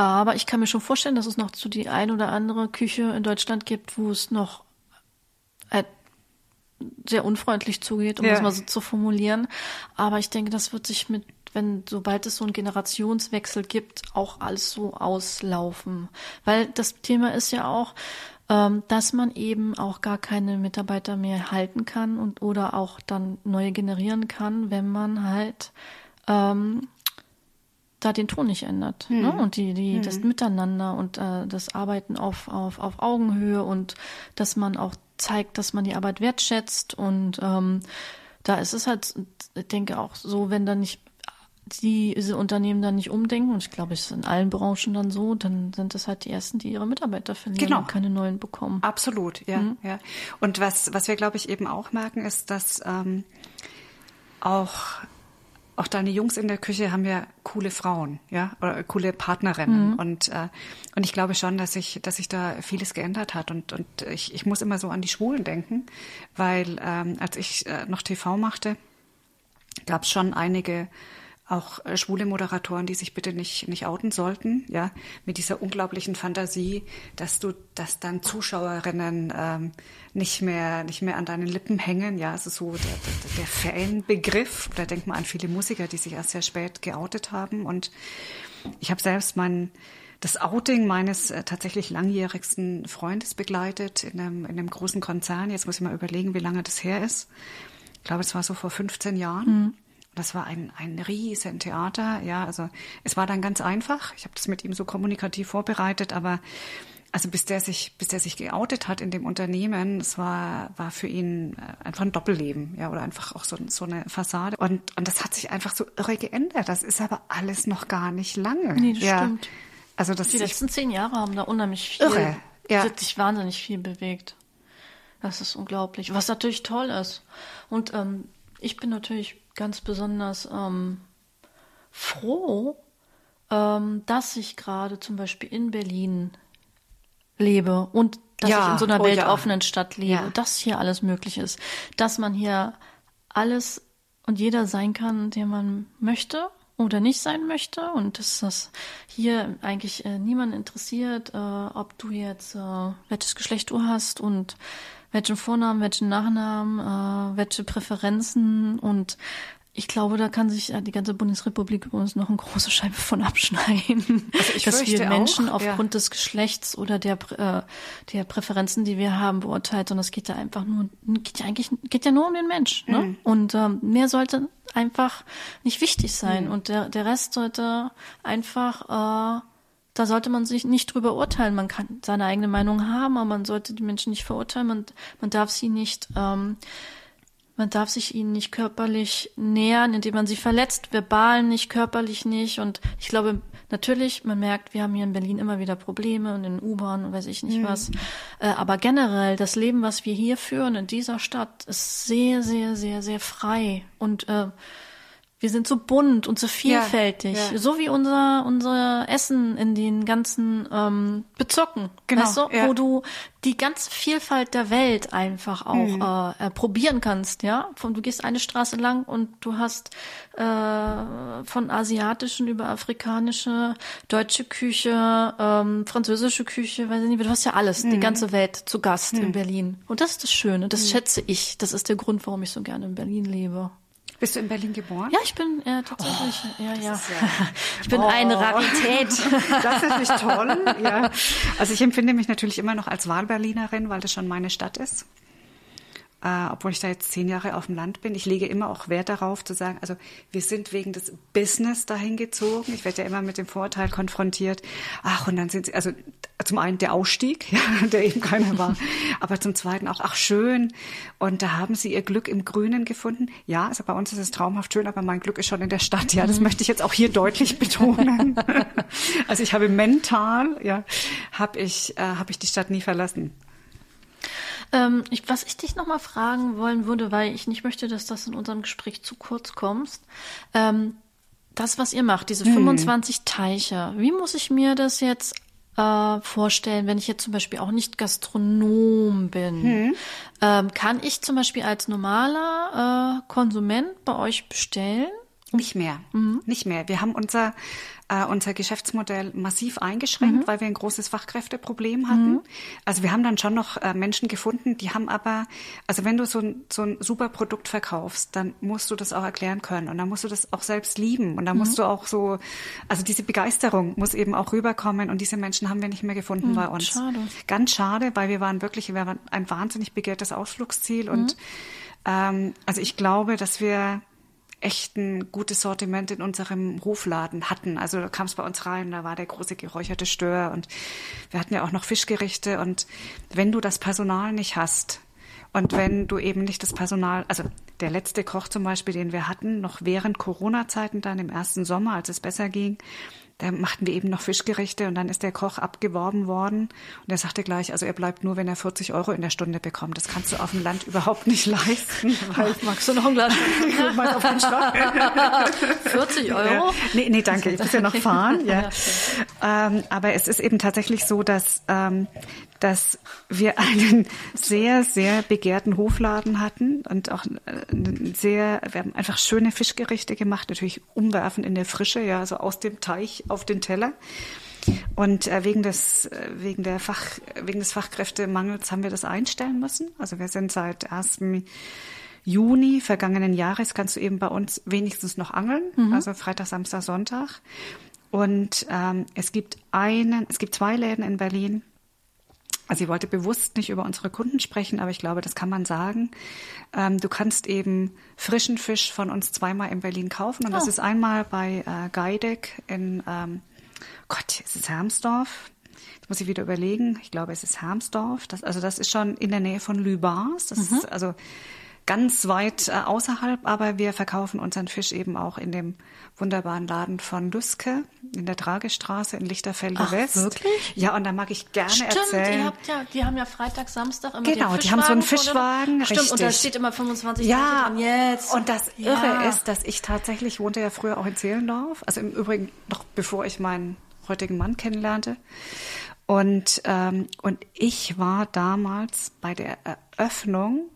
aber ich kann mir schon vorstellen, dass es noch zu die ein oder andere Küche in Deutschland gibt, wo es noch äh, sehr unfreundlich zugeht, um ja. das mal so zu formulieren. Aber ich denke, das wird sich mit, wenn, sobald es so einen Generationswechsel gibt, auch alles so auslaufen. Weil das Thema ist ja auch, ähm, dass man eben auch gar keine Mitarbeiter mehr halten kann und oder auch dann neue generieren kann, wenn man halt ähm, da den Ton nicht ändert. Mhm. Ne? Und die, die, mhm. das Miteinander und äh, das Arbeiten auf, auf, auf Augenhöhe und dass man auch zeigt, dass man die Arbeit wertschätzt. Und ähm, da ist es halt, ich denke auch so, wenn dann nicht diese Unternehmen dann nicht umdenken, und ich glaube, es ist in allen Branchen dann so, dann sind es halt die ersten, die ihre Mitarbeiter verlieren genau. und keine neuen bekommen. Absolut, ja, mhm. ja. Und was, was wir, glaube ich, eben auch merken, ist, dass ähm, auch auch deine Jungs in der Küche haben ja coole Frauen, ja, oder coole Partnerinnen. Mhm. Und, äh, und ich glaube schon, dass sich, dass sich da vieles geändert hat. Und, und ich, ich muss immer so an die Schwulen denken, weil ähm, als ich äh, noch TV machte, gab es schon einige auch äh, schwule Moderatoren, die sich bitte nicht, nicht outen sollten, ja, mit dieser unglaublichen Fantasie, dass du, dass dann Zuschauerinnen ähm, nicht mehr, nicht mehr an deinen Lippen hängen, ja, also so der, der, der Fanbegriff, da denkt man an viele Musiker, die sich erst sehr spät geoutet haben und ich habe selbst mein, das Outing meines äh, tatsächlich langjährigsten Freundes begleitet in einem, in einem großen Konzern. Jetzt muss ich mal überlegen, wie lange das her ist. Ich glaube, es war so vor 15 Jahren. Mhm. Das war ein, ein riesen Theater. Ja, also es war dann ganz einfach. Ich habe das mit ihm so kommunikativ vorbereitet, aber also bis der sich, bis der sich geoutet hat in dem Unternehmen, es war, war für ihn äh, einfach ein Doppelleben, ja, oder einfach auch so, so eine Fassade. Und, und das hat sich einfach so irre geändert. Das ist aber alles noch gar nicht lange. Nee, das ja. stimmt. Also das Die letzten zehn Jahre haben da unheimlich viel, irre. Ja. hat sich wahnsinnig viel bewegt. Das ist unglaublich. Was natürlich toll ist. Und ähm, ich bin natürlich ganz besonders ähm, froh, ähm, dass ich gerade zum Beispiel in Berlin lebe und dass ja, ich in so einer oh, weltoffenen ja. Stadt lebe, ja. dass hier alles möglich ist, dass man hier alles und jeder sein kann, der man möchte oder nicht sein möchte und dass das hier eigentlich äh, niemand interessiert, äh, ob du jetzt äh, welches Geschlecht du hast und welchen Vornamen, welchen Nachnamen, äh, welche Präferenzen und ich glaube, da kann sich die ganze Bundesrepublik über uns noch eine große Scheibe von abschneiden. Also ich dass wir Menschen auch, aufgrund ja. des Geschlechts oder der, äh, der Präferenzen, die wir haben, beurteilt, sondern es geht ja einfach nur, geht ja eigentlich, geht ja nur um den Mensch. Ne? Mhm. Und ähm, mehr sollte einfach nicht wichtig sein. Mhm. Und der, der Rest sollte einfach äh, da sollte man sich nicht drüber urteilen. Man kann seine eigene Meinung haben, aber man sollte die Menschen nicht verurteilen. Man, man darf sie nicht, ähm, Man darf sich ihnen nicht körperlich nähern, indem man sie verletzt, verbal nicht, körperlich nicht. Und ich glaube, natürlich, man merkt, wir haben hier in Berlin immer wieder Probleme und in U-Bahn und weiß ich nicht mhm. was. Äh, aber generell, das Leben, was wir hier führen in dieser Stadt, ist sehr, sehr, sehr, sehr frei. Und äh, wir sind so bunt und so vielfältig, ja, ja. so wie unser unser Essen in den ganzen ähm, Bezirken, genau, weißt du, ja. wo du die ganze Vielfalt der Welt einfach auch mhm. äh, äh, probieren kannst, ja. Von du gehst eine Straße lang und du hast äh, von asiatischen über afrikanische, deutsche Küche, ähm, französische Küche, weiß ich nicht, du hast ja alles, mhm. die ganze Welt zu Gast mhm. in Berlin. Und das ist das Schöne, das mhm. schätze ich. Das ist der Grund, warum ich so gerne in Berlin lebe. Bist du in Berlin geboren? Ja, ich bin äh, tatsächlich. Oh, ja, ja. ja. Ich bin oh. eine Rarität. Das ist nicht toll. Ja. Also ich empfinde mich natürlich immer noch als Wahlberlinerin, weil das schon meine Stadt ist äh, obwohl ich da jetzt zehn Jahre auf dem Land bin. Ich lege immer auch Wert darauf zu sagen, also wir sind wegen des Business dahin gezogen. Ich werde ja immer mit dem Vorurteil konfrontiert. Ach, und dann sind sie, also zum einen der Ausstieg, ja, der eben keiner war, aber zum zweiten auch, ach schön. Und da haben sie ihr Glück im Grünen gefunden. Ja, also bei uns ist es traumhaft schön, aber mein Glück ist schon in der Stadt. Ja, das mhm. möchte ich jetzt auch hier deutlich betonen. also ich habe mental, ja, habe ich, äh, habe ich die Stadt nie verlassen. Ähm, ich, was ich dich nochmal fragen wollen würde, weil ich nicht möchte, dass das in unserem Gespräch zu kurz kommt. Ähm, das, was ihr macht, diese hm. 25 Teiche, wie muss ich mir das jetzt äh, vorstellen, wenn ich jetzt zum Beispiel auch nicht Gastronom bin? Hm. Ähm, kann ich zum Beispiel als normaler äh, Konsument bei euch bestellen? Nicht mehr, mhm. nicht mehr. Wir haben unser äh, unser Geschäftsmodell massiv eingeschränkt, mhm. weil wir ein großes Fachkräfteproblem hatten. Mhm. Also wir haben dann schon noch äh, Menschen gefunden, die haben aber, also wenn du so ein, so ein super Produkt verkaufst, dann musst du das auch erklären können und dann musst du das auch selbst lieben und dann musst mhm. du auch so, also diese Begeisterung muss eben auch rüberkommen und diese Menschen haben wir nicht mehr gefunden mhm. bei uns. Schade. Ganz schade, weil wir waren wirklich, wir waren ein wahnsinnig begehrtes Ausflugsziel und mhm. ähm, also ich glaube, dass wir echt ein gutes Sortiment in unserem Hofladen hatten. Also da kam es bei uns rein, da war der große geräucherte Stör und wir hatten ja auch noch Fischgerichte und wenn du das Personal nicht hast und wenn du eben nicht das Personal, also der letzte Koch zum Beispiel, den wir hatten, noch während Corona-Zeiten dann im ersten Sommer, als es besser ging, da machten wir eben noch Fischgerichte und dann ist der Koch abgeworben worden und er sagte gleich, also er bleibt nur, wenn er 40 Euro in der Stunde bekommt. Das kannst du auf dem Land überhaupt nicht leisten. Weil Magst du noch ein Glas? 40 Euro? Nee, nee, danke, ich muss ja noch fahren. Ja. ähm, aber es ist eben tatsächlich so, dass ähm, dass wir einen sehr, sehr begehrten Hofladen hatten und auch sehr, wir haben einfach schöne Fischgerichte gemacht, natürlich umwerfen in der Frische, ja, so aus dem Teich auf den Teller. Und äh, wegen des äh, wegen der Fach wegen des Fachkräftemangels haben wir das einstellen müssen. Also wir sind seit 1. Juni vergangenen Jahres kannst du eben bei uns wenigstens noch angeln, mhm. also Freitag, Samstag, Sonntag. Und ähm, es gibt einen, es gibt zwei Läden in Berlin, also ich wollte bewusst nicht über unsere Kunden sprechen, aber ich glaube, das kann man sagen. Ähm, du kannst eben frischen Fisch von uns zweimal in Berlin kaufen. Und oh. das ist einmal bei äh, Geideck in, ähm, Gott, ist es Hermsdorf? Jetzt muss ich wieder überlegen. Ich glaube, es ist Hermsdorf. Das, also das ist schon in der Nähe von Lübars. Das mhm. ist also ganz weit äh, außerhalb, aber wir verkaufen unseren Fisch eben auch in dem wunderbaren Laden von Luske in der Tragestraße in Lichterfelde Ach, West. Wirklich? Ja, und da mag ich gerne Stimmt, erzählen. Ihr habt ja, die haben ja Freitag, Samstag immer Genau, die haben so einen Fischwagen. Stimmt, richtig. und da steht immer 25 Ja, drin jetzt. Und das ja. Irre ist, dass ich tatsächlich wohnte ja früher auch in Zehlendorf, also im Übrigen noch bevor ich meinen heutigen Mann kennenlernte. Und, ähm, und ich war damals bei der Eröffnung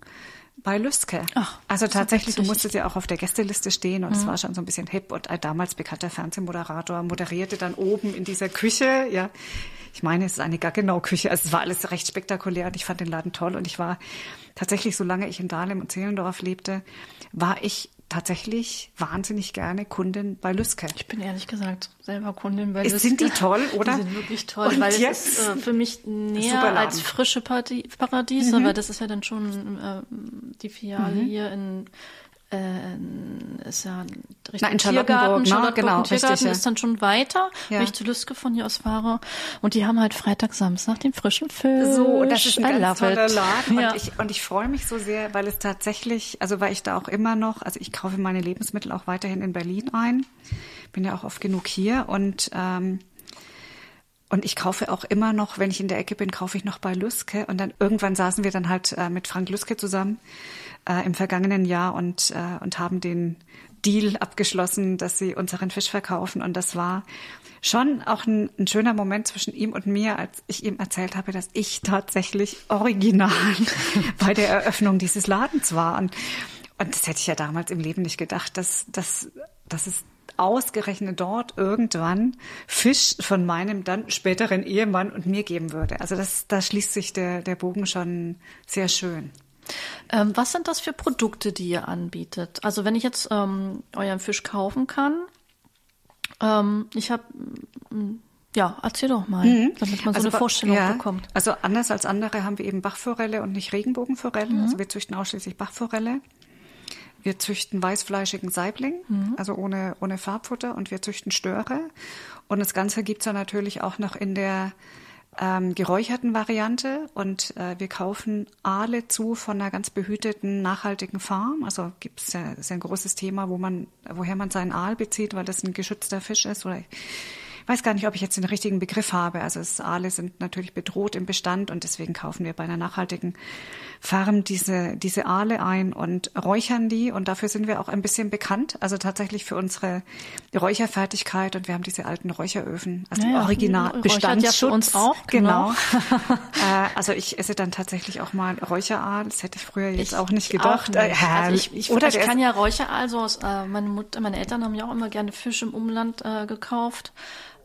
bei Lüske. Ach, also tatsächlich, du musstest ja auch auf der Gästeliste stehen und mhm. es war schon so ein bisschen hip und ein damals bekannter Fernsehmoderator moderierte dann oben in dieser Küche, ja. Ich meine, es ist eine Gaggenau-Küche. Also es war alles recht spektakulär und ich fand den Laden toll und ich war tatsächlich, solange ich in Dahlem und Zehlendorf lebte, war ich tatsächlich wahnsinnig gerne Kundin bei Lüske. Ich bin ehrlich gesagt selber Kundin bei Lüske. Sind die toll, oder? Die sind wirklich toll, Und weil jetzt? es ist äh, für mich näher als frische Party Paradiese, mhm. weil das ist ja dann schon äh, die Filiale mhm. hier in, äh, ist ja Richtung Na, in Tiergarten, ne? genau, Tiergarten richtig, ist dann schon weiter, ja. wenn ich zu Lüske von hier aus fahre. Und die haben halt Freitag, Samstag den frischen Fisch. So, das ist ein ganz toller Laden. Ja. Und ich, und ich freue mich so sehr, weil es tatsächlich, also weil ich da auch immer noch, also ich kaufe meine Lebensmittel auch weiterhin in Berlin ein. Bin ja auch oft genug hier und ähm, und ich kaufe auch immer noch, wenn ich in der Ecke bin, kaufe ich noch bei Lüske. Und dann irgendwann saßen wir dann halt äh, mit Frank Lüske zusammen äh, im vergangenen Jahr und, äh, und haben den Deal abgeschlossen, dass sie unseren Fisch verkaufen. Und das war schon auch ein, ein, schöner Moment zwischen ihm und mir, als ich ihm erzählt habe, dass ich tatsächlich original bei der Eröffnung dieses Ladens war. Und, und das hätte ich ja damals im Leben nicht gedacht, dass, dass, dass es ausgerechnet dort irgendwann Fisch von meinem dann späteren Ehemann und mir geben würde. Also das, da schließt sich der, der Bogen schon sehr schön. Ähm, was sind das für Produkte, die ihr anbietet? Also wenn ich jetzt ähm, euren Fisch kaufen kann, ähm, ich habe mm, ja, erzähl doch mal, mhm. damit man so also, eine Vorstellung ja, bekommt. Also anders als andere haben wir eben Bachforelle und nicht Regenbogenforelle. Mhm. Also wir züchten ausschließlich Bachforelle. Wir züchten weißfleischigen Saibling, mhm. also ohne, ohne Farbfutter, und wir züchten Störe. Und das Ganze gibt's dann natürlich auch noch in der ähm, geräucherten Variante. Und äh, wir kaufen Aale zu von einer ganz behüteten, nachhaltigen Farm. Also gibt's ja, ist ja ein großes Thema, wo man, woher man seinen Aal bezieht, weil das ein geschützter Fisch ist oder weiß gar nicht, ob ich jetzt den richtigen Begriff habe. Also Aale sind natürlich bedroht im Bestand und deswegen kaufen wir bei einer nachhaltigen Farm diese, diese Aale ein und räuchern die und dafür sind wir auch ein bisschen bekannt. Also tatsächlich für unsere Räucherfertigkeit und wir haben diese alten Räucheröfen, also naja, Original Bestandsschutz. Ja für uns auch, genau. genau. äh, also ich esse dann tatsächlich auch mal Räucheraal. Das hätte ich früher jetzt ich auch nicht gedacht. Auch nicht. Also ich, ich, Oder ich kann ja Räucheraal so aus, äh, meine Mutter, meine Eltern haben ja auch immer gerne Fisch im Umland äh, gekauft.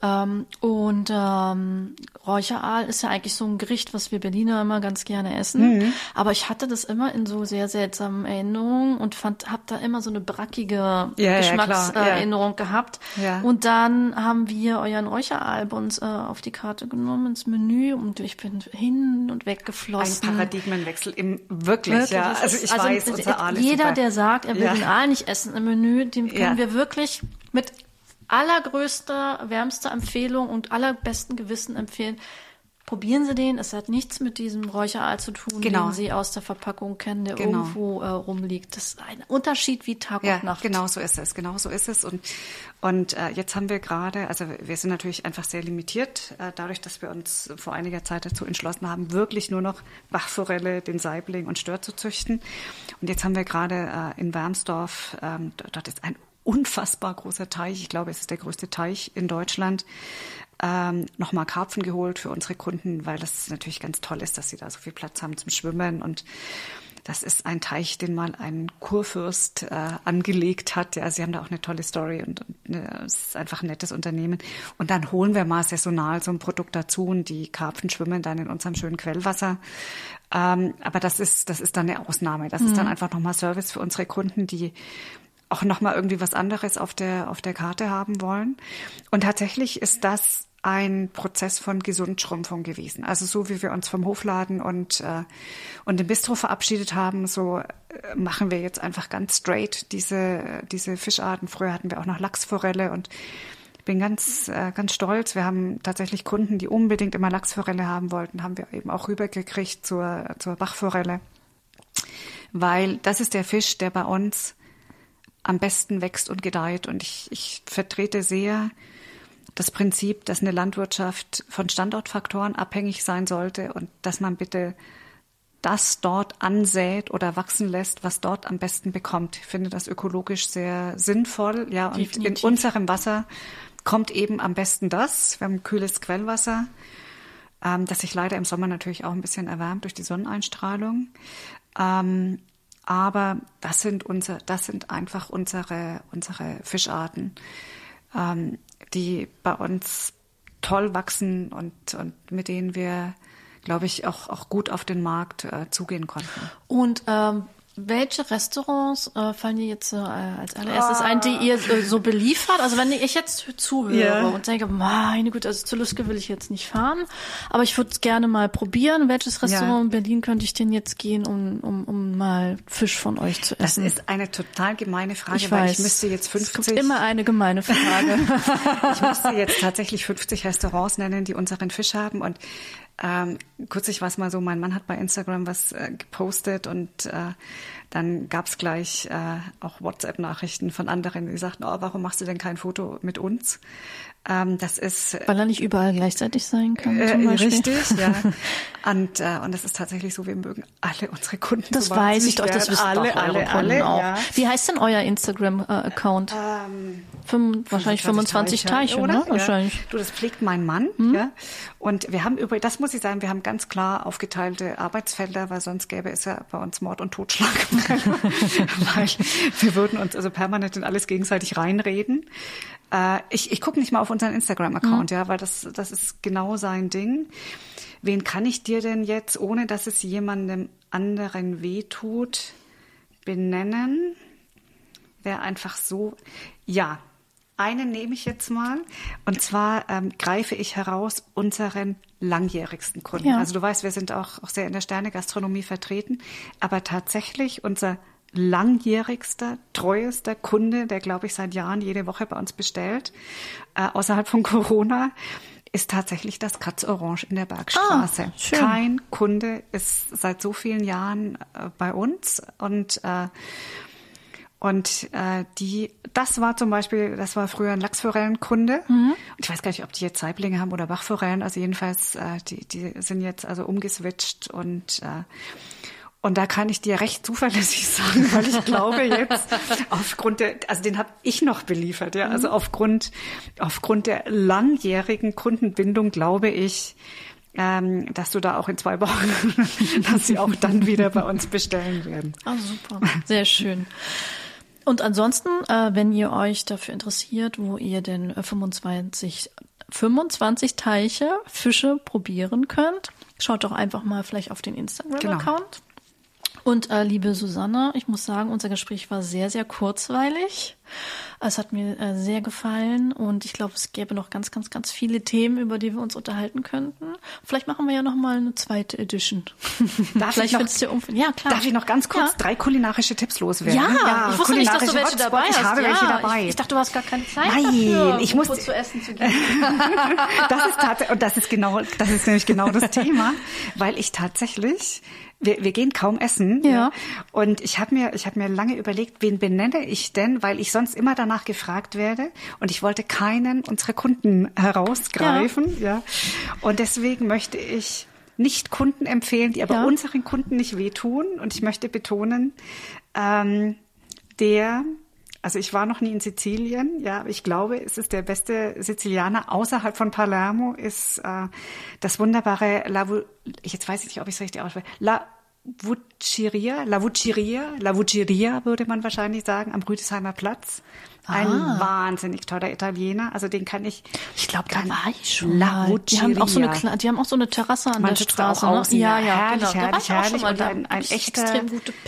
Ähm, und ähm, Räucheraal ist ja eigentlich so ein Gericht, was wir Berliner immer ganz gerne essen. Mhm. Aber ich hatte das immer in so sehr seltsamen Erinnerungen und fand, habe da immer so eine brackige ja, Geschmackserinnerung ja, gehabt. Ja. Und dann haben wir euren Räucheraal bei uns äh, auf die Karte genommen ins Menü und ich bin hin und weg geflossen. Ein Paradigmenwechsel im wirklich, wirklich ja. Also ich also weiß, unser Aal ist Jeder, super. der sagt, er will den Aal nicht essen im Menü, dem können wir wirklich mit allergrößte, wärmste Empfehlung und allerbesten Gewissen empfehlen. Probieren Sie den. Es hat nichts mit diesem Räucheraal zu tun, genau. den Sie aus der Verpackung kennen, der genau. irgendwo äh, rumliegt. Das ist ein Unterschied wie Tag ja, und Nacht. Genau so ist es. Genau so ist es. Und, und äh, jetzt haben wir gerade, also wir sind natürlich einfach sehr limitiert, äh, dadurch, dass wir uns vor einiger Zeit dazu entschlossen haben, wirklich nur noch Bachforelle, den Saibling und Stör zu züchten. Und jetzt haben wir gerade äh, in Wermsdorf, ähm, dort ist ein unfassbar großer Teich. Ich glaube, es ist der größte Teich in Deutschland. Ähm, nochmal Karpfen geholt für unsere Kunden, weil das natürlich ganz toll ist, dass sie da so viel Platz haben zum Schwimmen und das ist ein Teich, den mal ein Kurfürst äh, angelegt hat. Ja, sie haben da auch eine tolle Story und, und äh, es ist einfach ein nettes Unternehmen. Und dann holen wir mal saisonal so ein Produkt dazu und die Karpfen schwimmen dann in unserem schönen Quellwasser. Ähm, aber das ist, das ist dann eine Ausnahme. Das mhm. ist dann einfach nochmal Service für unsere Kunden, die auch nochmal irgendwie was anderes auf der, auf der Karte haben wollen. Und tatsächlich ist das ein Prozess von Gesundschrumpfung gewesen. Also so wie wir uns vom Hofladen und, äh, und dem Bistro verabschiedet haben, so äh, machen wir jetzt einfach ganz straight diese, diese Fischarten. Früher hatten wir auch noch Lachsforelle und ich bin ganz, äh, ganz stolz. Wir haben tatsächlich Kunden, die unbedingt immer Lachsforelle haben wollten, haben wir eben auch rübergekriegt zur, zur Bachforelle. Weil das ist der Fisch, der bei uns am besten wächst und gedeiht. Und ich, ich vertrete sehr das Prinzip, dass eine Landwirtschaft von Standortfaktoren abhängig sein sollte und dass man bitte das dort ansät oder wachsen lässt, was dort am besten bekommt. Ich finde das ökologisch sehr sinnvoll. Ja, und Definitiv. in unserem Wasser kommt eben am besten das. Wir haben kühles Quellwasser, ähm, das sich leider im Sommer natürlich auch ein bisschen erwärmt durch die Sonneneinstrahlung. Ähm, aber das sind unser, das sind einfach unsere, unsere Fischarten, ähm, die bei uns toll wachsen und, und mit denen wir, glaube ich, auch, auch gut auf den Markt äh, zugehen konnten. Und ähm, welche Restaurants äh, fallen dir jetzt äh, als allererstes ein, die ihr äh, so beliefert? Also wenn ich jetzt zuhöre Ja. und denke, meine Güte, also zu Lüske will ich jetzt nicht fahren, aber ich würde es gerne mal probieren. Welches Restaurant in Berlin könnte ich denn jetzt gehen, um, um, um mal Fisch von euch zu Das essen? ist eine total gemeine Frage, ich weil weiß. ich müsste jetzt Es gibt 50, immer eine gemeine Frage. ich müsste jetzt tatsächlich 50 Restaurants nennen, die unseren Fisch haben und ähm, kürzlich war es mal so, mein Mann hat bei Instagram was äh, gepostet und äh, dann gab's gleich äh, auch WhatsApp-Nachrichten von anderen, die sagten, oh, warum machst du denn kein Foto mit uns? Ähm, das ist Weil er nicht überall gleichzeitig sein kann, äh, zum Beispiel. richtig, ja. Und, äh, und das ist tatsächlich so, wir mögen alle unsere Kunden. Das so weiß ich doch, das wissen alle, doch alle, Kunden alle, auch. Ja. Wie heißt denn euer Instagram-Account? Ähm, Fünf, wahrscheinlich 25 Teiche, oder? ne? Wahrscheinlich. Ja. Du, das pflegt mein Mann, ja. Und wir haben über, das muss ich sagen, wir haben ganz klar aufgeteilte Arbeitsfelder, weil sonst gäbe es ja bei uns Mord und Totschlag. weil wir würden uns also permanent in alles gegenseitig reinreden. Äh, ich ich gucke nicht mal auf unseren Instagram-Account, ja, weil das, das ist genau sein Ding. Wen kann ich dir denn jetzt, ohne dass es jemandem anderen wehtut, benennen? Wäre einfach so, ja, einen nehme ich jetzt mal. Und zwar ähm, greife ich heraus unseren langjährigsten Kunden. Ja. Also du weißt, wir sind auch, auch sehr in der Sterne-Gastronomie vertreten. Aber tatsächlich unser langjährigster, treuester Kunde, der, glaube ich, seit Jahren jede Woche bei uns bestellt, äh, außerhalb von Corona, ist tatsächlich das Katz Orange in der Bergstraße. Ah. Kein Kunde ist seit so vielen Jahren äh, bei uns und äh, und äh, die, das war zum Beispiel, das war früher ein Lachsforellenkunde. Und ich weiß gar nicht, ob die jetzt Saiblinge haben oder Bachforellen. Also jedenfalls, äh, die, die sind jetzt also umgeswitcht und äh, und da kann ich dir recht zuverlässig sagen, weil ich glaube jetzt aufgrund der, also den habe ich noch beliefert, ja, also aufgrund aufgrund der langjährigen Kundenbindung glaube ich, ähm, dass du da auch in zwei Wochen, dass sie auch dann wieder bei uns bestellen werden. Ah, super. Sehr schön. Und ansonsten, äh, wenn ihr euch dafür interessiert, wo ihr denn äh, 25, 25 Teiche Fische probieren könnt, schaut doch einfach mal vielleicht auf den Instagram-Account. Und äh, liebe Susanne, ich muss sagen, unser Gespräch war sehr, sehr kurzweilig. Es hat mir äh, sehr gefallen und ich glaube, es gäbe noch ganz, ganz, ganz viele Themen, über die wir uns unterhalten könnten. Vielleicht machen wir ja noch mal eine zweite Edition. Darf Vielleicht ich noch- findest du um, ja klar. Darf ich noch ganz kurz Ja. drei kulinarische Tipps loswerden? Ja, ich wusste nicht, dass du welche Hotspots. dabei hast. Ich habe ja, welche dabei. Ich, ich dachte, du hast gar keine Zeit Nein, dafür, ich muss- zu essen zu gehen. das ist tatsächlich, und das ist genau, das ist nämlich genau das Thema, weil ich tatsächlich, wir, wir gehen kaum essen. Ja. Und ich habe mir, ich habe mir lange überlegt, wen benenne ich denn, weil ich sonst immer danach gefragt werde und ich wollte keinen unserer Kunden herausgreifen. Ja. Und deswegen möchte ich nicht Kunden empfehlen, die aber Ja. unseren Kunden nicht wehtun. Und ich möchte betonen, ähm, der, also ich war noch nie in Sizilien, ja, ich glaube, es ist der beste Sizilianer außerhalb von Palermo, ist äh, das wunderbare La, Vu- jetzt weiß ich nicht, ob ich es richtig ausspreche, La Vucciria, La Vucciria, La Vucciria würde man wahrscheinlich sagen, am Rüdesheimer Platz. Ein Ah. wahnsinnig toller Italiener, also den kann ich. Ich glaube, da war ich schon La mal. Die haben auch so eine, die haben auch so eine Terrasse an Man der da auch Straße. Ne? Ja, ja, herrlich, genau. Herrlich, herrlich. Und ein, ein echter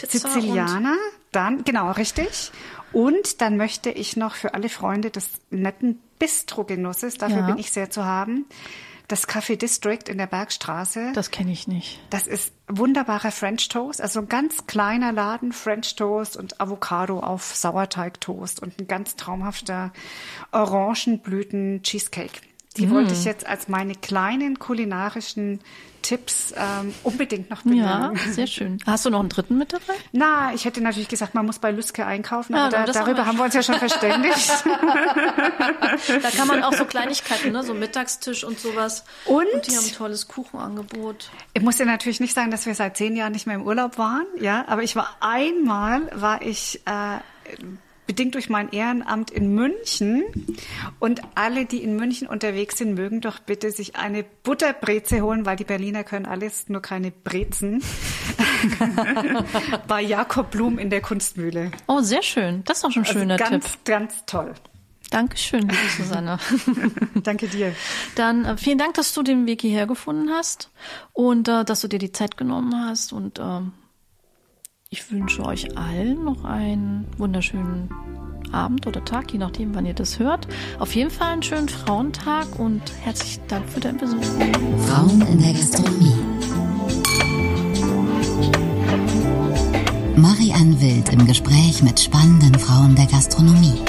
Sizilianer. Dann, genau, richtig. Und dann möchte ich noch für alle Freunde des netten Bistro-Genusses, dafür Ja. bin ich sehr zu haben, das Café District in der Bergstraße. Das kenne ich nicht. Das ist wunderbarer French Toast, also ein ganz kleiner Laden, French Toast und Avocado auf Sauerteigtoast und ein ganz traumhafter Orangenblüten-Cheesecake. Die Mm. wollte ich jetzt als meine kleinen kulinarischen Tipps ähm, unbedingt noch Ja, benennen. sehr schön. Hast du noch einen dritten mit dabei? Na, ich hätte natürlich gesagt, man muss bei Lüske einkaufen, Ja, aber da, darüber haben wir uns ja schon verständigt. Da kann man auch so Kleinigkeiten, ne? so Mittagstisch und sowas. Und? die haben ein tolles Kuchenangebot. Ich muss dir natürlich nicht sagen, dass wir seit zehn Jahren nicht mehr im Urlaub waren, ja, aber ich war einmal, war ich äh, bedingt durch mein Ehrenamt in München und alle, die in München unterwegs sind, mögen doch bitte sich eine Butterbreze holen, weil die Berliner können alles, nur keine Brezen. Bei Jakob Blum in der Kunstmühle. Oh, sehr schön. Das ist auch schon ein Also schöner ganz, Tipp. ganz toll. Dankeschön, liebe Susanne. Danke dir. Dann äh, vielen Dank, dass du den Weg hierher gefunden hast und äh, dass du dir die Zeit genommen hast und ähm, ich wünsche euch allen noch einen wunderschönen Abend oder Tag, je nachdem, wann ihr das hört. Auf jeden Fall einen schönen Frauentag und herzlichen Dank für deinen Besuch. Frauen in der Gastronomie. Marianne Wild im Gespräch mit spannenden Frauen der Gastronomie.